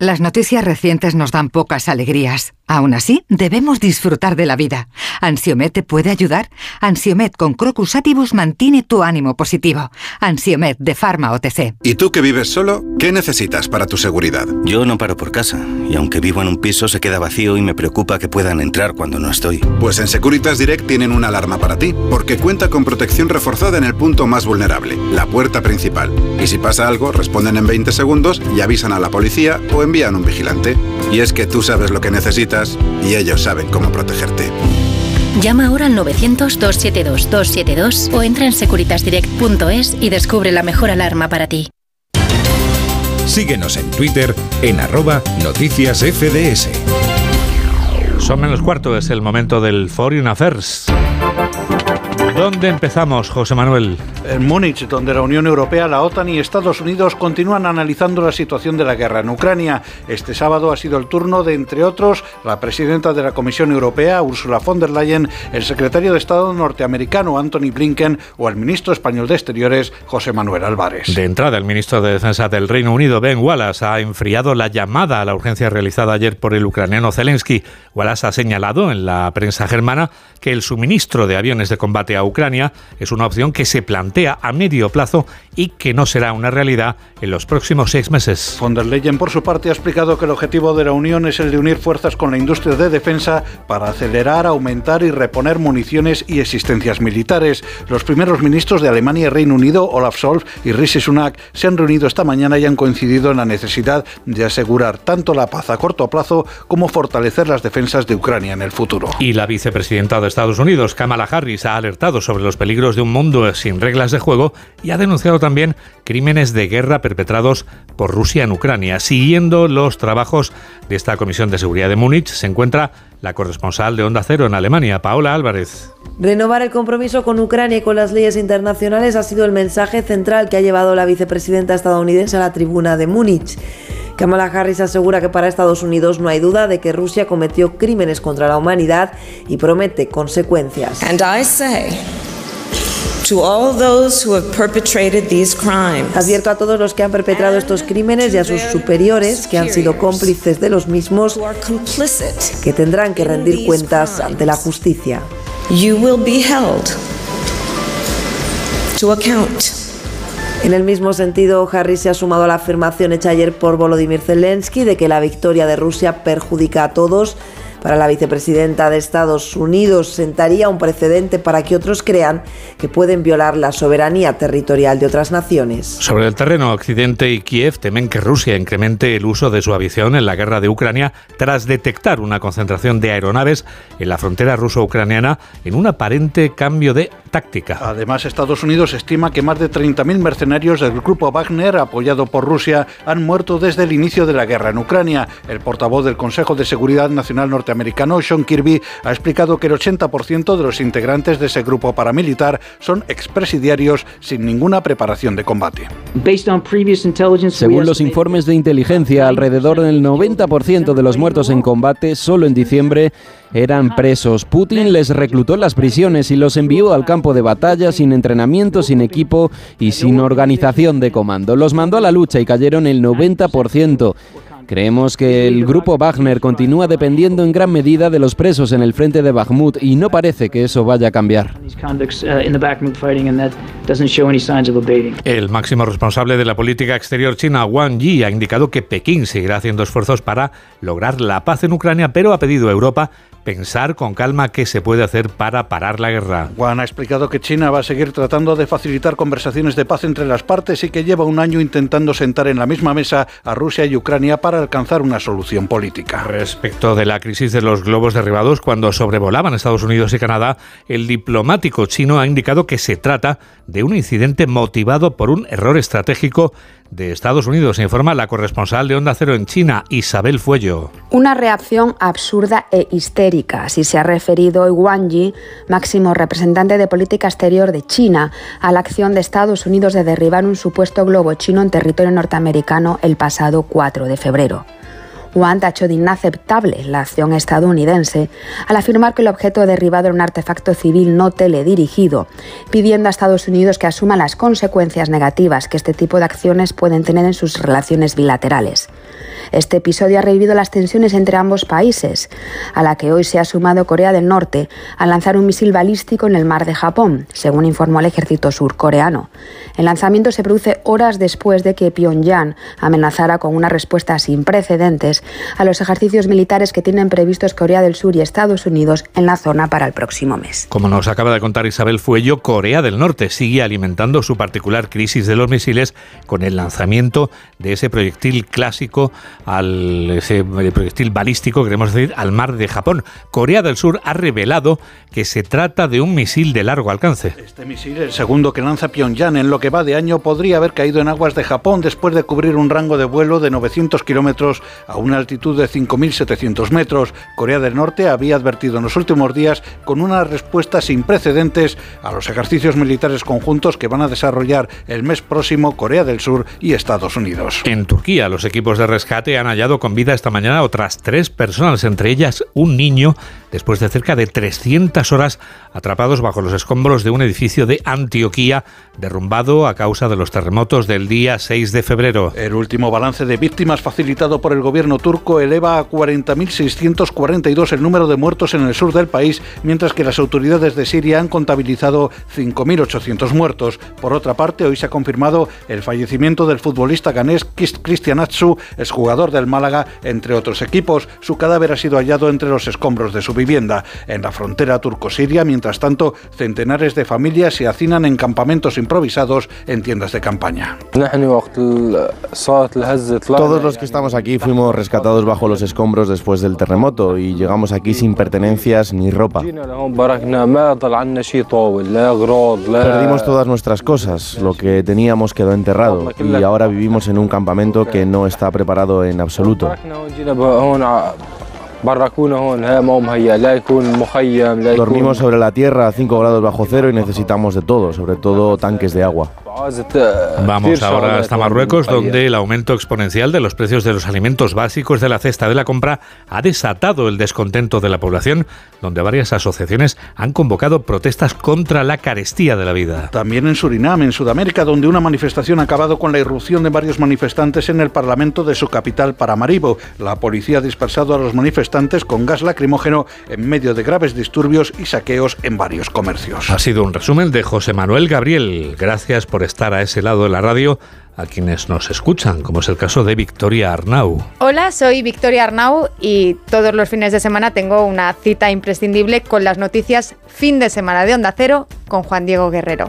Las noticias recientes nos dan pocas alegrías. Aún así, debemos disfrutar de la vida. ¿Ansiomet te puede ayudar? Ansiomet con Crocus Atibus mantiene tu ánimo positivo. Ansiomet de Pharma OTC. ¿Y tú que vives solo? ¿Qué necesitas para tu seguridad? Yo no paro por casa. Y aunque vivo en un piso, se queda vacío y me preocupa que puedan entrar cuando no estoy. Pues en Securitas Direct tienen una alarma para ti, porque cuenta con protección reforzada en el punto más vulnerable, la puerta principal. Y si pasa algo, responden en 20 segundos y avisan a la policía o envían un vigilante. Y es que tú sabes lo que necesitas y ellos saben cómo protegerte. Llama ahora al 900-272-272 o entra en securitasdirect.es y descubre la mejor alarma para ti. Síguenos en Twitter en arroba noticias FDS. Son menos cuarto, es el momento del Foreign Affairs. ¿Dónde empezamos, José Manuel? En Múnich, donde la Unión Europea, la OTAN y Estados Unidos continúan analizando la situación de la guerra en Ucrania. Este sábado ha sido el turno de, entre otros, la presidenta de la Comisión Europea, Ursula von der Leyen, el secretario de Estado norteamericano, Anthony Blinken, o el ministro español de Exteriores, José Manuel Álvarez. De entrada, el ministro de Defensa del Reino Unido, Ben Wallace, ha enfriado la llamada a la urgencia realizada ayer por el ucraniano Zelensky. Wallace ha señalado en la prensa germana que el suministro de aviones de combate a Ucrania es una opción que se plantea a medio plazo y que no será una realidad en los próximos seis meses. Von der Leyen, por su parte, ha explicado que el objetivo de la Unión es el de unir fuerzas con la industria de defensa para acelerar, aumentar y reponer municiones y existencias militares. Los primeros ministros de Alemania y Reino Unido, Olaf Scholz y Rishi Sunak, se han reunido esta mañana y han coincidido en la necesidad de asegurar tanto la paz a corto plazo como fortalecer las defensas de Ucrania en el futuro. Y la vicepresidenta de Estados Unidos, Kamala Harris, ha alertado sobre los peligros de un mundo sin reglas de juego y ha denunciado también crímenes de guerra perpetrados por Rusia en Ucrania. Siguiendo los trabajos de esta Comisión de Seguridad de Múnich, se encuentra la corresponsal de Onda Cero en Alemania, Paola Álvarez. Renovar el compromiso con Ucrania y con las leyes internacionales ha sido el mensaje central que ha llevado la vicepresidenta estadounidense a la tribuna de Múnich. Kamala Harris asegura que para Estados Unidos no hay duda de que Rusia cometió crímenes contra la humanidad y promete consecuencias. Advierto a todos los que han perpetrado estos crímenes y a sus superiores que han sido cómplices de los mismos que tendrán que rendir cuentas ante la justicia. En el mismo sentido, Harris se ha sumado a la afirmación hecha ayer por Volodymyr Zelensky de que la victoria de Rusia perjudica a todos para la vicepresidenta de Estados Unidos sentaría un precedente para que otros crean que pueden violar la soberanía territorial de otras naciones. Sobre el terreno, Occidente y Kiev temen que Rusia incremente el uso de su aviación en la guerra de Ucrania tras detectar una concentración de aeronaves en la frontera ruso-ucraniana en un aparente cambio de táctica. Además, Estados Unidos estima que más de 30.000 mercenarios del grupo Wagner, apoyado por Rusia, han muerto desde el inicio de la guerra en Ucrania. El portavoz del Consejo de Seguridad Nacional norteamericano, Sean Kirby, ha explicado que el 80% de los integrantes de ese grupo paramilitar son expresidiarios sin ninguna preparación de combate. Según los informes de inteligencia, alrededor del 90% de los muertos en combate solo en diciembre eran presos. Putin les reclutó en las prisiones y los envió al campo de batalla sin entrenamiento, sin equipo y sin organización de comando. Los mandó a la lucha y cayeron el 90%. Creemos que el grupo Wagner continúa dependiendo en gran medida de los presos en el frente de Bakhmut y no parece que eso vaya a cambiar. El máximo responsable de la política exterior china, Wang Yi, ha indicado que Pekín seguirá haciendo esfuerzos para lograr la paz en Ucrania, pero ha pedido a Europa pensar con calma qué se puede hacer para parar la guerra. Wang ha explicado que China va a seguir tratando de facilitar conversaciones de paz entre las partes y que lleva un año intentando sentar en la misma mesa a Rusia y Ucrania para alcanzar una solución política. Respecto de la crisis de los globos derribados cuando sobrevolaban Estados Unidos y Canadá, el diplomático chino ha indicado que se trata de un incidente motivado por un error estratégico de Estados Unidos, informa la corresponsal de Onda Cero en China, Isabel Fuello. Una reacción absurda e histérica, así se ha referido Wang Yi, máximo representante de política exterior de China, a la acción de Estados Unidos de derribar un supuesto globo chino en territorio norteamericano el pasado 4 de febrero. Wang tachó de inaceptable la acción estadounidense al afirmar que el objeto derribado era un artefacto civil no teledirigido, pidiendo a Estados Unidos que asuma las consecuencias negativas que este tipo de acciones pueden tener en sus relaciones bilaterales. Este episodio ha revivido las tensiones entre ambos países, a la que hoy se ha sumado Corea del Norte al lanzar un misil balístico en el mar de Japón, según informó el ejército surcoreano. El lanzamiento se produce horas después de que Pyongyang amenazara con una respuesta sin precedentes a los ejercicios militares que tienen previstos Corea del Sur y Estados Unidos en la zona para el próximo mes. Como nos acaba de contar Isabel Fuello, Corea del Norte sigue alimentando su particular crisis de los misiles con el lanzamiento de ese proyectil clásico al ese proyectil balístico, queremos decir, al mar de Japón. Corea del Sur ha revelado que se trata de un misil de largo alcance. Este misil, el segundo que lanza Pyongyang en lo que va de año, podría haber caído en aguas de Japón después de cubrir un rango de vuelo de 900 kilómetros a una altitud de 5.700 metros. Corea del Norte había advertido en los últimos días con una respuesta sin precedentes a los ejercicios militares conjuntos que van a desarrollar el mes próximo Corea del Sur y Estados Unidos. En Turquía, los equipos de rescate han hallado con vida esta mañana otras tres personas, entre ellas un niño, después de cerca de 300 horas atrapados bajo los escombros de un edificio de Antioquía derrumbado a causa de los terremotos del día 6 de febrero. El último balance de víctimas facilitado por el gobierno turco eleva a 40.642 el número de muertos en el sur del país, mientras que las autoridades de Siria han contabilizado 5.800 muertos. Por otra parte, hoy se ha confirmado el fallecimiento del futbolista ganés Cristian Atsu, exjugador del Málaga, entre otros equipos. Su cadáver ha sido hallado entre los escombros de su vivienda. En la frontera turco-siria, mientras tanto, centenares de familias se hacinan en campamentos improvisados en tiendas de campaña. Todos los que estamos aquí fuimos rescatados bajo los escombros después del terremoto y llegamos aquí sin pertenencias ni ropa. Perdimos todas nuestras cosas, lo que teníamos quedó enterrado y ahora vivimos en un campamento que no está preparado en absoluto. Dormimos sobre la tierra a 5 grados bajo cero y necesitamos de todo, sobre todo tanques de agua. Vamos ahora hasta Marruecos, donde el aumento exponencial de los precios de los alimentos básicos de la cesta de la compra ha desatado el descontento de la población, donde varias asociaciones han convocado protestas contra la carestía de la vida. También en Surinam, en Sudamérica, donde una manifestación ha acabado con la irrupción de varios manifestantes en el parlamento de su capital, Paramaribo. La policía ha dispersado a los manifestantes con gas lacrimógeno en medio de graves disturbios y saqueos en varios comercios. Ha sido un resumen de José Manuel Gabriel. Gracias por estar a ese lado de la radio a quienes nos escuchan, como es el caso de Victoria Arnau. Hola, soy Victoria Arnau y todos los fines de semana tengo una cita imprescindible con las noticias fin de semana de Onda Cero con Juan Diego Guerrero.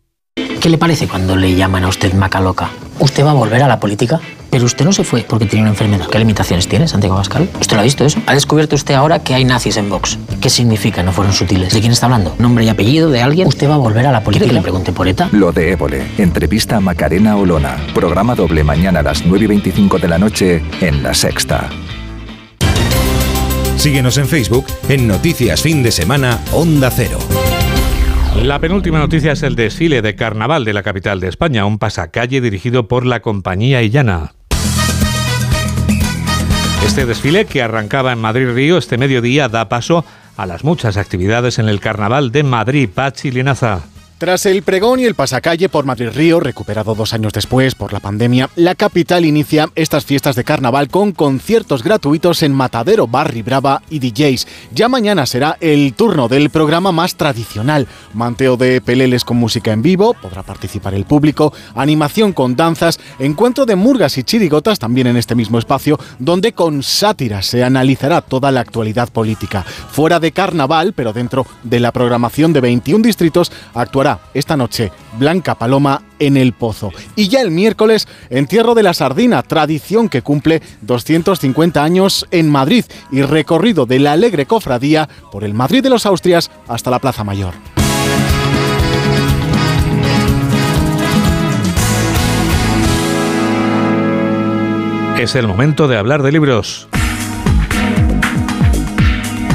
¿Qué le parece cuando le llaman a usted maca loca? ¿Usted va a volver a la política? Pero usted no se fue porque tenía una enfermedad. ¿Qué limitaciones tiene, Santiago Pascal? ¿Usted lo ha visto eso? ¿Ha descubierto usted ahora que hay nazis en Vox? ¿Qué significa no fueron sutiles? ¿De quién está hablando? ¿Nombre y apellido de alguien? ¿Usted va a volver a la política? ¿Quiere que le pregunte por ETA? Lo de Évole. Entrevista a Macarena Olona. Programa doble mañana a las 9 y 25 de la noche en La Sexta. Síguenos en Facebook en Noticias Fin de Semana Onda Cero. La penúltima noticia es el desfile de carnaval de la capital de España, un pasacalle dirigido por la compañía Illana. Este desfile, que arrancaba en Madrid-Río este mediodía, da paso a las muchas actividades en el carnaval de Madrid. Pachi Linaza. Tras el pregón y el pasacalle por Madrid Río, recuperado dos años después por la pandemia, la capital inicia estas fiestas de carnaval con conciertos gratuitos en Matadero, Barry Brava y DJs. Ya mañana será el turno del programa más tradicional. Manteo de peleles con música en vivo, podrá participar el público, animación con danzas, encuentro de murgas y chirigotas también en este mismo espacio, donde con sátira se analizará toda la actualidad política. Fuera de carnaval, pero dentro de la programación de 21 distritos, actuará esta noche Blanca Paloma en El Pozo. Y ya el miércoles, Entierro de la Sardina, tradición que cumple 250 años en Madrid y recorrido de la alegre cofradía por el Madrid de los Austrias hasta la Plaza Mayor. Es el momento de hablar de libros.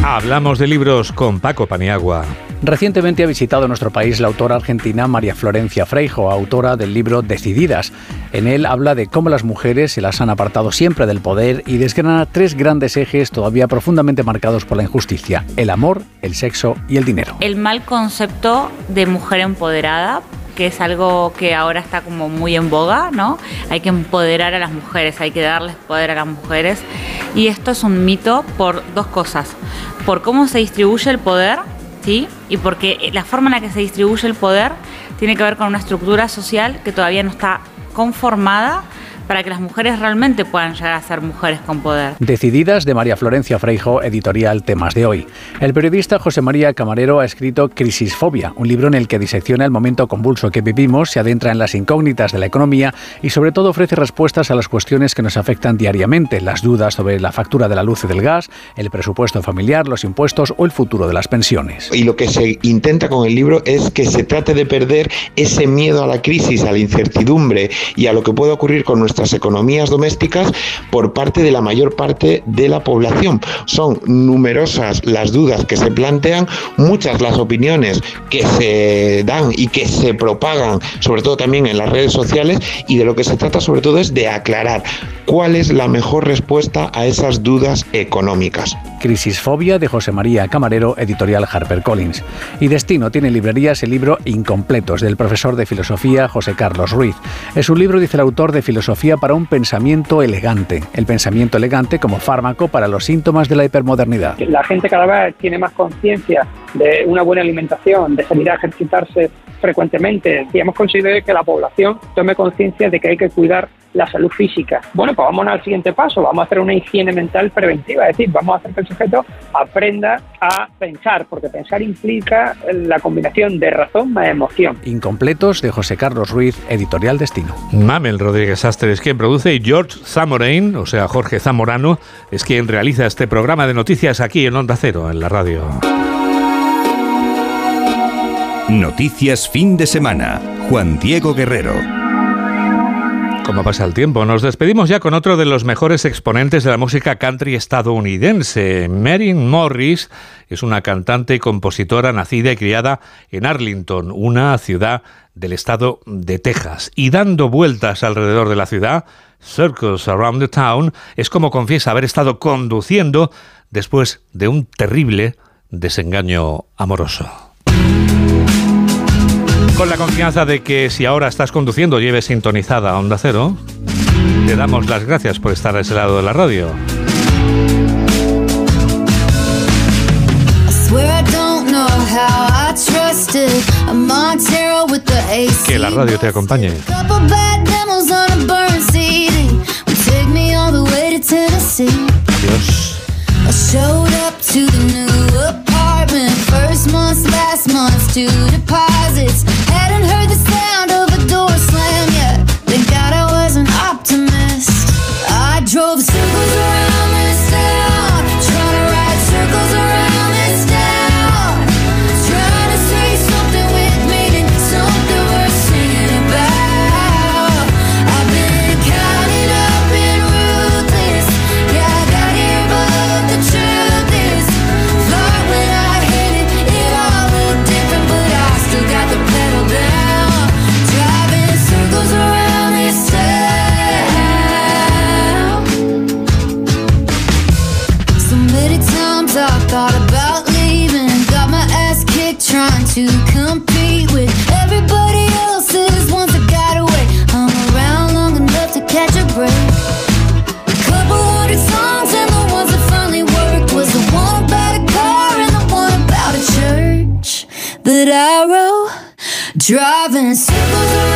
Hablamos de libros con Paco Paniagua. Recientemente ha visitado nuestro país la autora argentina María Florencia Freijo, autora del libro Decididas. En él habla de cómo las mujeres se las han apartado siempre del poder y desgrana tres grandes ejes todavía profundamente marcados por la injusticia, el amor, el sexo y el dinero. El mal concepto de mujer empoderada que es algo que ahora está como muy en boga, ¿no? Hay que empoderar a las mujeres, hay que darles poder a las mujeres. Y esto es un mito por dos cosas. Por cómo se distribuye el poder y porque la forma en la que se distribuye el poder tiene que ver con una estructura social que todavía no está conformada para que las mujeres realmente puedan llegar a ser mujeres con poder. Decididas de María Florencia Freijo, editorial Temas de hoy. El periodista José María Camarero ha escrito Crisisfobia, un libro en el que disecciona el momento convulso que vivimos, se adentra en las incógnitas de la economía y sobre todo ofrece respuestas a las cuestiones que nos afectan diariamente, las dudas sobre la factura de la luz y del gas, el presupuesto familiar, los impuestos o el futuro de las pensiones. Y lo que se intenta con el libro es que se trate de perder ese miedo a la crisis, a la incertidumbre y a lo que puede ocurrir con nuestra economías domésticas por parte de la mayor parte de la población. Son numerosas las dudas que se plantean, muchas las opiniones que se dan y que se propagan, sobre todo también en las redes sociales, y de lo que se trata sobre todo es de aclarar cuál es la mejor respuesta a esas dudas económicas. Crisisfobia de José María Camarero, editorial HarperCollins. Y Destino tiene en librerías el libro Incompletos del profesor de filosofía José Carlos Ruiz. Es un libro, dice el autor, de filosofía para un pensamiento elegante. El pensamiento elegante como fármaco para los síntomas de la hipermodernidad. La gente cada vez tiene más conciencia de una buena alimentación, de salir a ejercitarse frecuentemente. Y hemos conseguido que la población tome conciencia de que hay que cuidar la salud física. Bueno, pues vamos al siguiente paso, vamos a hacer una higiene mental preventiva, es decir, vamos a hacer que el sujeto aprenda a pensar, porque pensar implica la combinación de razón más emoción. Incompletos de José Carlos Ruiz, editorial Destino. Mamel Rodríguez Astre es quien produce y George Zamorain, o sea, Jorge Zamorano, es quien realiza este programa de noticias aquí en Onda Cero, en la radio. Noticias fin de semana. Juan Diego Guerrero. Como pasa el tiempo, nos despedimos ya con otro de los mejores exponentes de la música country estadounidense. Marin Morris es una cantante y compositora nacida y criada en Arlington, una ciudad del estado de Texas. Y dando vueltas alrededor de la ciudad, Circles Around the Town, es como confiesa haber estado conduciendo después de un terrible desengaño amoroso. Con la confianza de que si ahora estás conduciendo lleves sintonizada a Onda Cero, te damos las gracias por estar a ese lado de la radio. Que la radio te acompañe. Adiós. First month's, last month's, two deposits. Hadn't heard the sound of a door slam yet. Thank God I was an optimist. I drove about a church that I wrote. Driving in circles around.